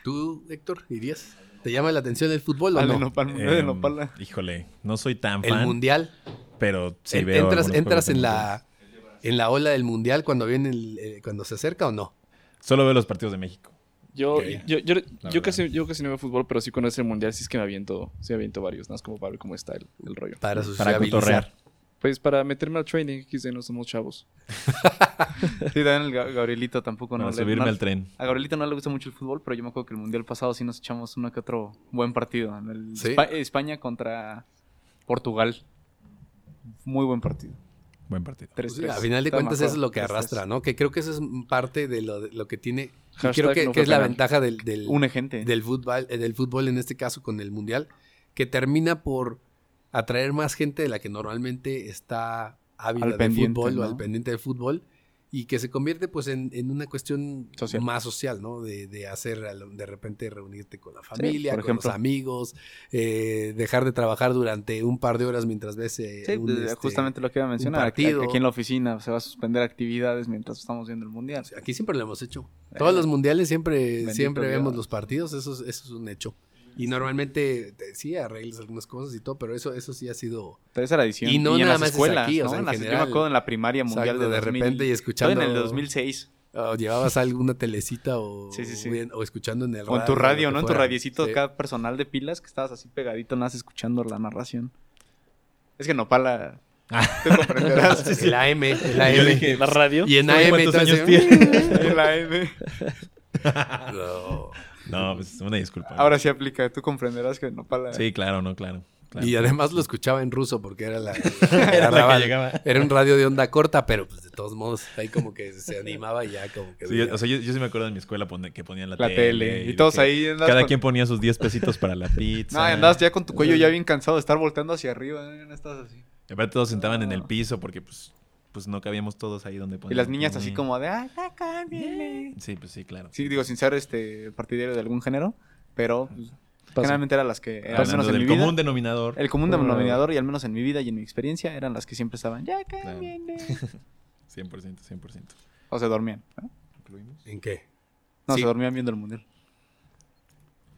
¿Tú, Héctor, irías? ¿Te llama la atención el fútbol o Al de no? Nopal, de Em, Nopala. híjole, no soy tan El fan, mundial. pero sí En- veo ¿Entras, entras en la en la ola del mundial cuando viene el- eh, cuando se acerca o no? Solo veo los partidos de México. Yo, yo, yo, casi, yo casi no veo fútbol, pero sí cuando es el mundial, sí es que me aviento, sí me aviento varios, nada más como para ver cómo está el, el rollo. Para Para cotorrear. Pues para meterme al training, XD, no somos chavos. Sí, también el Ga- Gabrielito tampoco no Para le subirme no- al tren. A Gabrielito no le gusta mucho el fútbol, pero yo me acuerdo que el mundial pasado sí nos echamos uno que otro buen partido. En el España contra Portugal. Muy buen partido. Buen partido. 3 Pues sí, a final de cuentas eso es lo que arrastra, ¿no? Que creo que eso es parte de lo, de lo que tiene. y creo que, no que es la ventaja del, del, gente. del fútbol, eh, del fútbol en este caso con el mundial, que termina por atraer más gente de la que normalmente está ávida Al de fútbol ¿no? o al pendiente del fútbol y que se convierte pues en, en una cuestión Social. más social, ¿no? De, de hacer de repente reunirte con la familia, por con ejemplo. los amigos, eh, dejar de trabajar durante un par de horas mientras ves eh, Sí, un, este, justamente lo que iba a mencionar. Aquí, en la oficina se va a suspender actividades mientras estamos viendo el mundial. Aquí siempre lo hemos hecho. Todos los mundiales siempre, Bendito siempre Dios. vemos los partidos, eso, es- eso es un hecho. Y normalmente te- sí arreglas algunas cosas y todo, pero eso, eso sí ha sido Pero esa era edición. Y no en nada las más es escuelas, o ¿no? sea, en En las- Yo general. me acuerdo en la primaria mundial Exacto, de, de 2000. repente y escuchando- en el 2006. o llevabas alguna telecita o, Sí, sí, sí. bien- o escuchando en el O en tu radio, ¿no? En tu radiecito Sí. acá personal de pilas que estabas así pegadito, nada más escuchando la narración. Es que Nopala... Tú comprenderás. El AM, el Yo AM. dije, ¿La radio? y en ¿Sabe AM cuántos todo años ese- tiene? La M. No. No, pues una disculpa. Ahora sí aplica, tú comprenderás que Nopala... Sí, claro, no, claro. claro. Y además lo escuchaba en ruso porque era la, Era la que llegaba. Era un radio de onda corta, pero pues de todos modos ahí como que se animaba y ya como que Sí, o sea, yo, yo sí me acuerdo en mi escuela pone- que ponían la, La tele. Y todos que ahí Cada con- quien ponía sus 10 pesitos para la pizza. No, andabas ya con tu cuello ya bien cansado de estar volteando hacia arriba. ¿eh? No estás así. Y aparte todos sentaban en el piso porque pues, pues no cabíamos todos ahí donde Y ponían. las niñas así como de... ¡Ay, ya cámbienle". Sí, pues sí, claro. Sí, digo, sin ser este partidario de algún género, pero pues, generalmente eran las que, al menos en del mi vida, común denominador. el común denominador y al menos en mi vida y en mi experiencia eran las que siempre estaban, ya cámbienle". 100%, 100%. O se dormían. ¿no? ¿Incluimos? ¿En qué? No, Sí. se dormían viendo el mundial.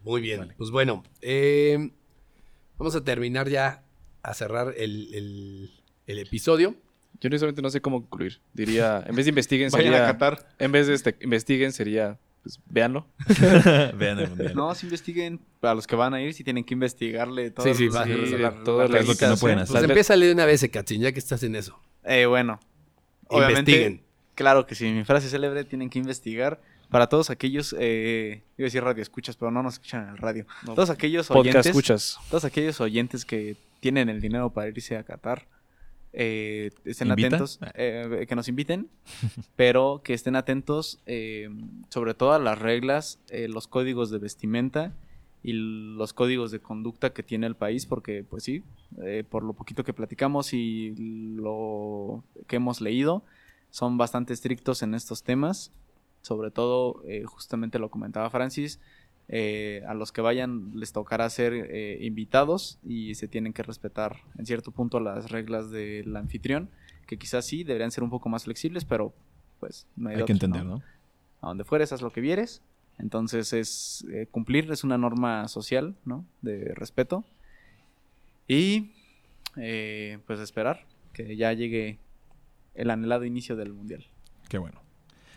Muy bien. Vale. Pues bueno, eh, vamos a terminar ya a cerrar el, el- el episodio. Yo honestamente no sé cómo concluir. Diría, en vez de investiguen, Vayan a sería... Qatar. En vez de este, investiguen, sería, pues, véanlo. Vean el mundial. No, si investiguen, a los que van a ir, si tienen que investigarle todo. Sí, sí, va. Sí, Sí, de todas las las que no pueden hacer. Pues Las- empieza a leer una vez, Katzin, ya que estás en eso. Eh, bueno. Obviamente, Investiguen. claro que sí, mi frase célebre, tienen que investigar. Para todos aquellos, eh, iba a decir radio escuchas, pero no nos escuchan en el radio. No. Todos aquellos Podcast oyentes, escuchas. todos aquellos oyentes que tienen el dinero para irse a Qatar, eh, estén ¿Invita? atentos, eh, que nos inviten, pero que estén atentos eh, sobre todo a las reglas, eh, los códigos de vestimenta y los códigos de conducta que tiene el país, porque pues sí, eh, por lo poquito que platicamos y lo que hemos leído, son bastante estrictos en estos temas. Sobre todo, eh, justamente lo comentaba Francis, eh, a los que vayan les tocará ser eh, invitados y se tienen que respetar en cierto punto las reglas del anfitrión, que quizás sí deberían ser un poco más flexibles, pero pues no hay, Hay que entender, ¿no? A donde fueres, haz lo que vieres. Entonces es eh, cumplir, es una norma social, ¿no? De respeto. Y eh, pues esperar que ya llegue el anhelado inicio del mundial. Qué bueno.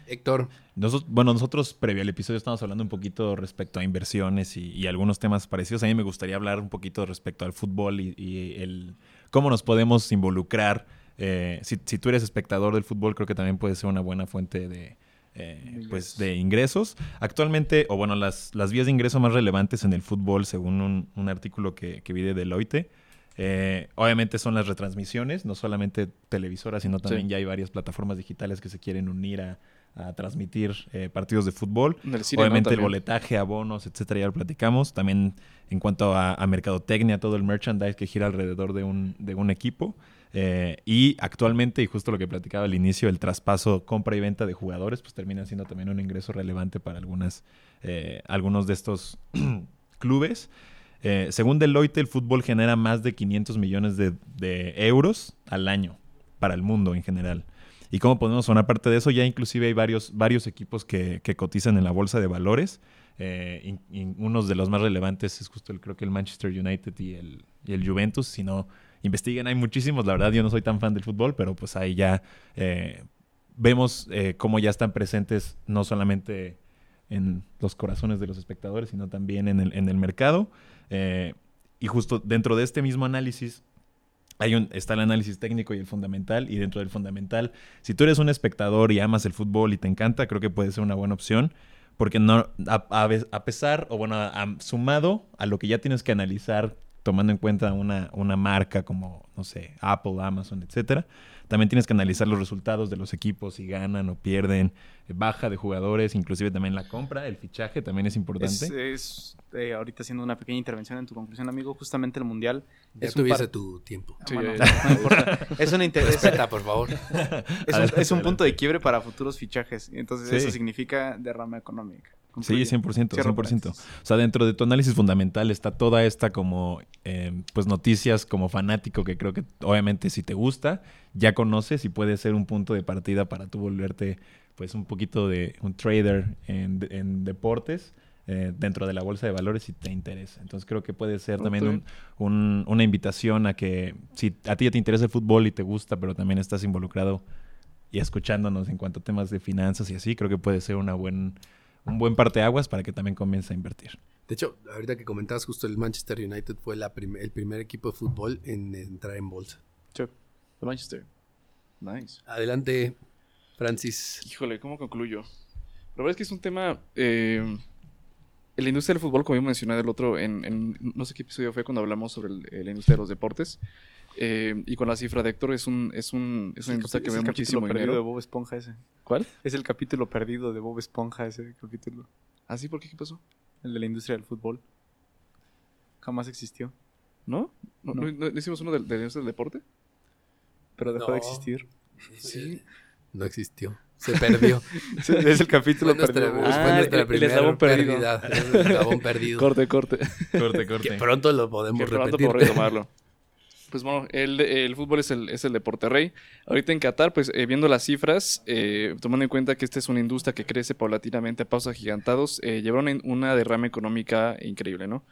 Héctor, Nosotros, bueno, nosotros previo al episodio estamos hablando un poquito respecto a inversiones y, y algunos temas parecidos. A mí me gustaría hablar un poquito respecto al fútbol y, y el cómo nos podemos involucrar. Eh, si, si tú eres espectador del fútbol, creo que también puede ser una buena fuente de, eh, pues, de ingresos. Actualmente, o bueno, las, las vías de ingreso más relevantes en el fútbol, según un, un artículo que, que vi de Deloitte, eh, obviamente son las retransmisiones, no solamente televisoras, sino también Sí. ya hay varias plataformas digitales que se quieren unir a, a transmitir eh, partidos de fútbol. Obviamente el boletaje, abonos, etcétera, ya lo platicamos. También en cuanto a, a mercadotecnia, todo el merchandise que gira alrededor de un, de un equipo. Eh, y actualmente, y justo lo que platicaba al inicio, el traspaso, compra y venta de jugadores, pues termina siendo también un ingreso relevante para algunas, eh, algunos de estos clubes. Según Deloitte, el fútbol genera más de 500 millones de, de euros al año para el mundo en general. Y cómo podemos sonar parte de eso, ya inclusive hay varios, varios equipos que, cotizan en la bolsa de valores. Eh, unos de los más relevantes es justo el, creo que el Manchester United y el, y el Juventus. Si no investiguen, hay muchísimos. La verdad, yo no soy tan fan del fútbol, pero pues ahí ya eh, vemos eh, cómo ya están presentes no solamente en los corazones de los espectadores, sino también en el, en el mercado. Eh, y justo dentro de este mismo análisis hay un, está el análisis técnico y el fundamental. Y dentro del fundamental, si tú eres un espectador y amas el fútbol y te encanta, creo que puede ser una buena opción. Porque no, a, pesar, o bueno, a- sumado a lo que ya tienes que analizar, tomando en cuenta una, una marca como, no sé, Apple, Amazon, etcétera, también tienes que analizar los resultados de los equipos, si ganan o pierden, eh, baja de jugadores, inclusive también la compra, el fichaje también es importante. Es, es, eh, ahorita haciendo una pequeña intervención en tu conclusión, amigo, justamente el mundial ya es tuviese tu tiempo. Sí, Bueno, ya, ya. no importa. Es, una Respeta, por favor. es un, Adelante, es un adelante. punto de quiebre para futuros fichajes. Entonces, Sí. eso significa derrama económica. Sí, Concluye. 100%, Cierro 100%. paréntesis. O sea, dentro de tu análisis fundamental está toda esta como, eh, pues noticias como fanático que creo que obviamente si te gusta, ya conoces y puede ser un punto de partida para tú volverte pues un poquito de un trader en, en deportes eh, dentro de la bolsa de valores si te interesa. Entonces creo que puede ser también un- un- una invitación a que si a ti ya te interesa el fútbol y te gusta, pero también estás involucrado y escuchándonos en cuanto a temas de finanzas y así, creo que puede ser una buen, un buen parteaguas para que también comience a invertir. De hecho, ahorita que comentabas justo el Manchester United fue la prim- el primer equipo de fútbol en entrar en bolsa. Sí. De Manchester. Nice. Adelante, Francis. Híjole, ¿cómo concluyo? La verdad es que es un tema. eh, la industria del fútbol, como yo mencioné del otro, en, en- no sé qué episodio fue cuando hablamos sobre el- la industria de los deportes. Eh, y con la cifra de Héctor, es, un, es, un, es una industria que es ve el capítulo muchísimo perdido de. Bob Esponja ese. ¿Cuál? Es el capítulo perdido de Bob Esponja ese capítulo. ¿Ah, sí? ¿Por qué? ¿Qué pasó? El de la industria del fútbol. Jamás existió. ¿No? ¿No, No. no- no hicimos uno del- de, la industria del deporte? Pero dejó No. de existir. Sí. No existió. Se perdió. es el capítulo Fue nuestra, perdido. fue Ah, nuestra el- el primera eslabón perdido. pérdida. El eslabón perdido. Corte, corte. Corte, Que corte. pronto lo podemos que pronto repetir. por retomarlo. Pues bueno, el, el fútbol es el, es el deporte rey. Ahorita en Qatar, pues eh, viendo las cifras, eh, tomando en cuenta que esta es una industria que crece paulatinamente a pasos agigantados, eh, llevaron una derrama económica increíble, ¿no?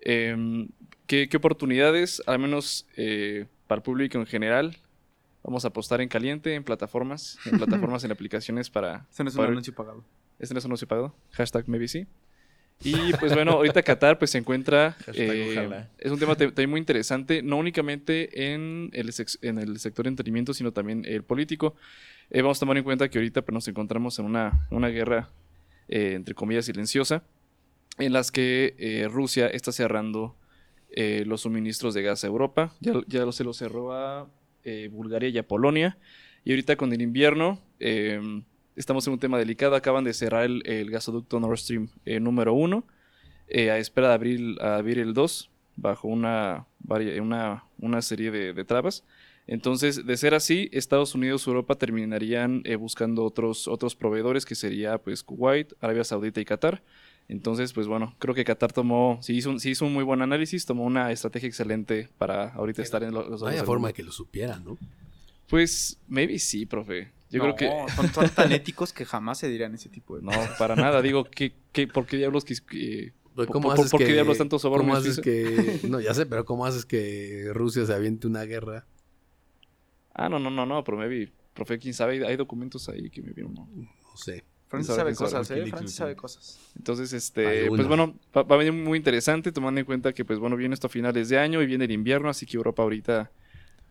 Em, ¿qué, qué oportunidades, al menos eh, para el público en general, vamos a apostar en caliente, en plataformas, en plataformas, en aplicaciones para... Ese no es un anuncio pagado. este no es un anuncio pagado. Hashtag maybe sí. Y pues bueno, ahorita Qatar pues se encuentra... Eh, es un tema te- también muy interesante, no únicamente en el, en el sector de entretenimiento, sino también el político. Eh, vamos a tomar en cuenta que ahorita pues, nos encontramos en una, una guerra, eh, entre comillas, silenciosa, en las que Rusia está cerrando los suministros de gas a Europa. Ya, ya se lo cerró a Bulgaria y a Polonia. Y ahorita con el invierno eh, estamos en un tema delicado. Acaban de cerrar el, el gasoducto Nord Stream eh, número 1 a espera de abrir, a abrir el 2 bajo una, una, una serie de, de trabas. Entonces, de ser así, Estados Unidos y Europa terminarían eh, buscando otros, otros proveedores, que sería pues Kuwait, Arabia Saudita y Qatar. Entonces, pues bueno, creo que Qatar tomó, sí hizo, un- sí hizo un muy buen análisis, tomó una estrategia excelente para ahorita estar en lo- los No hay forma de que lo supieran, ¿no? Pues, maybe sí, profe. Yo No, creo que... Son, tan éticos que jamás se dirían ese tipo de No, para nada. Digo, ¿qué, qué, ¿por qué diablos que Pues, ¿Por- ¿Cómo por- haces por qué que, diablos tanto soborno, ¿Cómo haces que.? No, ya sé, pero ¿cómo haces que Rusia se aviente una guerra? Ah, no, no, no, no, pero maybe, profe, quién sabe, hay, documentos ahí que me vieron. ¿no? No sé. Francis sabe, cosas, ¿eh? Francis sabe cosas. Entonces, este, pues bueno, va, va a venir muy interesante, tomando en cuenta que, pues bueno, viene esto a finales de año y viene el invierno, así que Europa ahorita,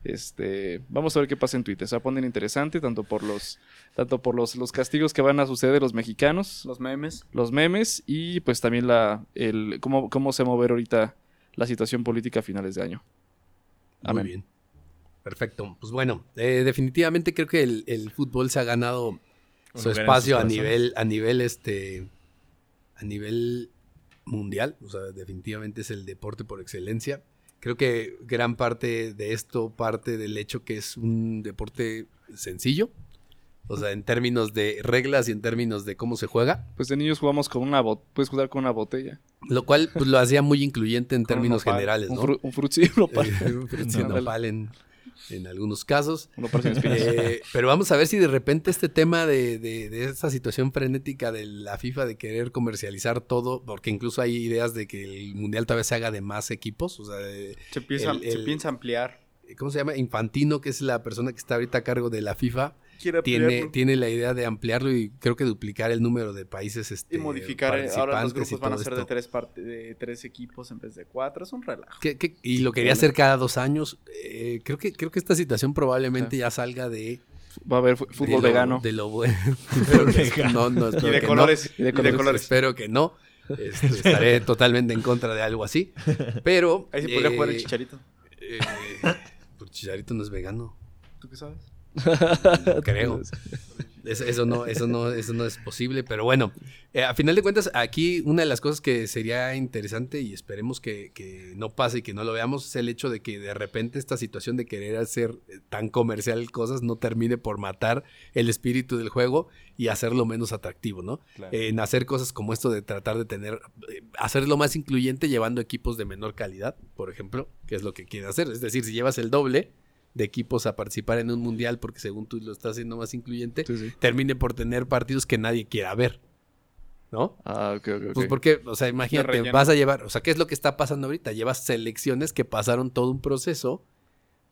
este, vamos a ver qué pasa en Twitter. Se va a poner interesante, tanto por los, tanto por los, los castigos que van a suceder de los mexicanos, Los memes. los memes y pues también la, el, cómo, cómo se va a mover ahorita la situación política a finales de año. Amén. Muy bien. Perfecto. Pues bueno, eh, definitivamente creo que el, el fútbol se ha ganado su espacio a nivel, a nivel este, a nivel mundial. O sea, definitivamente es el deporte por excelencia. Creo que gran parte de esto parte del hecho que es un deporte sencillo. O sea, en términos de reglas y en términos de cómo se juega. Pues de niños jugamos con una botella, puedes jugar con una botella. Lo cual pues, lo hacía muy incluyente en un términos nopal, generales, Un, ¿no? fru- un frutzi, un nopal. Un frutzi Ándale. nopal en, en algunos casos. Eh, pero vamos a ver si de repente este tema de, de, de esta situación frenética de la FIFA de querer comercializar todo, porque incluso hay ideas de que el mundial tal vez se haga de más equipos, o sea, de- Se piensa, El- se piensa ampliar. ¿cómo se llama? Infantino, que es la persona que está ahorita a cargo de la FIFA, Quiere tiene, tiene la idea de ampliarlo y creo que duplicar el número de países este, y modificar. eh, Ahora los grupos van a ser de tres, parte- de tres equipos en vez de cuatro. Es un relajo. Y lo quería hacer cada dos años. Eh, creo, que, creo que esta situación probablemente ya salga de Va a haber de fútbol lo- vegano. De lo bueno. No, no, Y de colores. no. Y de colores. Espero que no. Este, estaré totalmente en contra de algo así. Pero. Ahí se podría eh, jugar el chicharito. eh, pues Chicharito no es vegano. ¿Tú qué sabes? No creo. Eso, eso no, eso, no, eso no es posible, pero bueno, eh, a final de cuentas, aquí una de las cosas que sería interesante y esperemos que, que no pase y que no lo veamos es el hecho de que de repente esta situación de querer hacer eh, tan comercial cosas no termine por matar el espíritu del juego y hacerlo menos atractivo, ¿no? Claro. En hacer cosas como esto de tratar de tener, eh, hacerlo más incluyente llevando equipos de menor calidad, por ejemplo, que es lo que quieren hacer. Es decir, si llevas el doble de equipos a participar en un mundial porque según tú lo estás haciendo más incluyente, Sí, sí. termine por tener partidos que nadie quiera ver. ¿No? Ah, ok, ok. Pues porque, o sea, imagínate, vas a llevar, o sea, ¿qué es lo que está pasando ahorita? Llevas selecciones que pasaron todo un proceso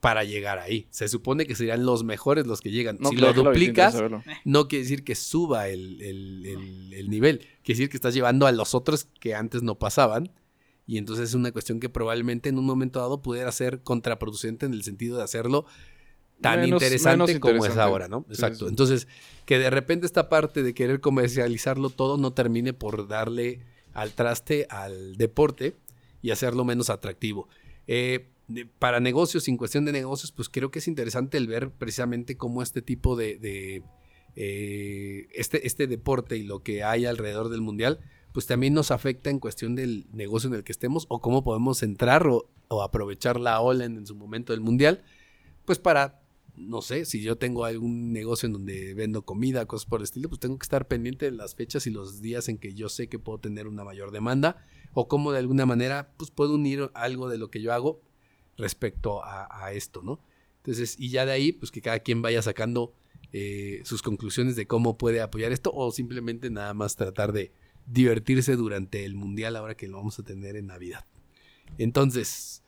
para llegar ahí. Se supone que serían los mejores los que llegan. No, si claro, lo duplicas, no quiere decir que suba el, el- el- el nivel. Quiere decir que estás llevando a los otros que antes no pasaban. Y entonces es una cuestión que probablemente en un momento dado pudiera ser contraproducente en el sentido de hacerlo tan Menos- interesante menos como es ahora, ¿no? Exacto. sí, sí. Entonces, que de repente esta parte de querer comercializarlo todo no termine por darle al traste al deporte y hacerlo menos atractivo. Eh, para negocios, en cuestión de negocios, pues creo que es interesante el ver precisamente cómo este tipo de, de, eh, este, este deporte y lo que hay alrededor del mundial, pues también nos afecta en cuestión del negocio en el que estemos o cómo podemos entrar o, o aprovechar la ola en, su momento del mundial, pues para, no sé, si yo tengo algún negocio en donde vendo comida, cosas por el estilo, pues tengo que estar pendiente de las fechas y los días en que yo sé que puedo tener una mayor demanda o cómo de alguna manera pues puedo unir algo de lo que yo hago respecto a, a esto, ¿no? Entonces, y ya de ahí, pues que cada quien vaya sacando eh, sus conclusiones de cómo puede apoyar esto o simplemente nada más tratar de divertirse durante el mundial ahora que lo vamos a tener en Navidad. Entonces,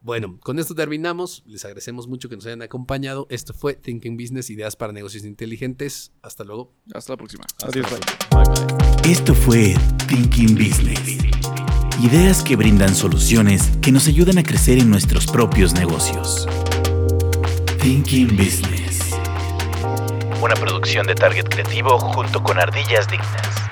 bueno, con esto terminamos. Les agradecemos mucho que nos hayan acompañado. Esto fue Thinking Business, ideas para negocios inteligentes. Hasta luego. Hasta la próxima. Adiós, bye. Esto fue Thinking Business. Ideas que brindan soluciones que nos ayudan a crecer en nuestros propios negocios. Thinking Business. Una producción de Target Creativo junto con Ardillas Dignas.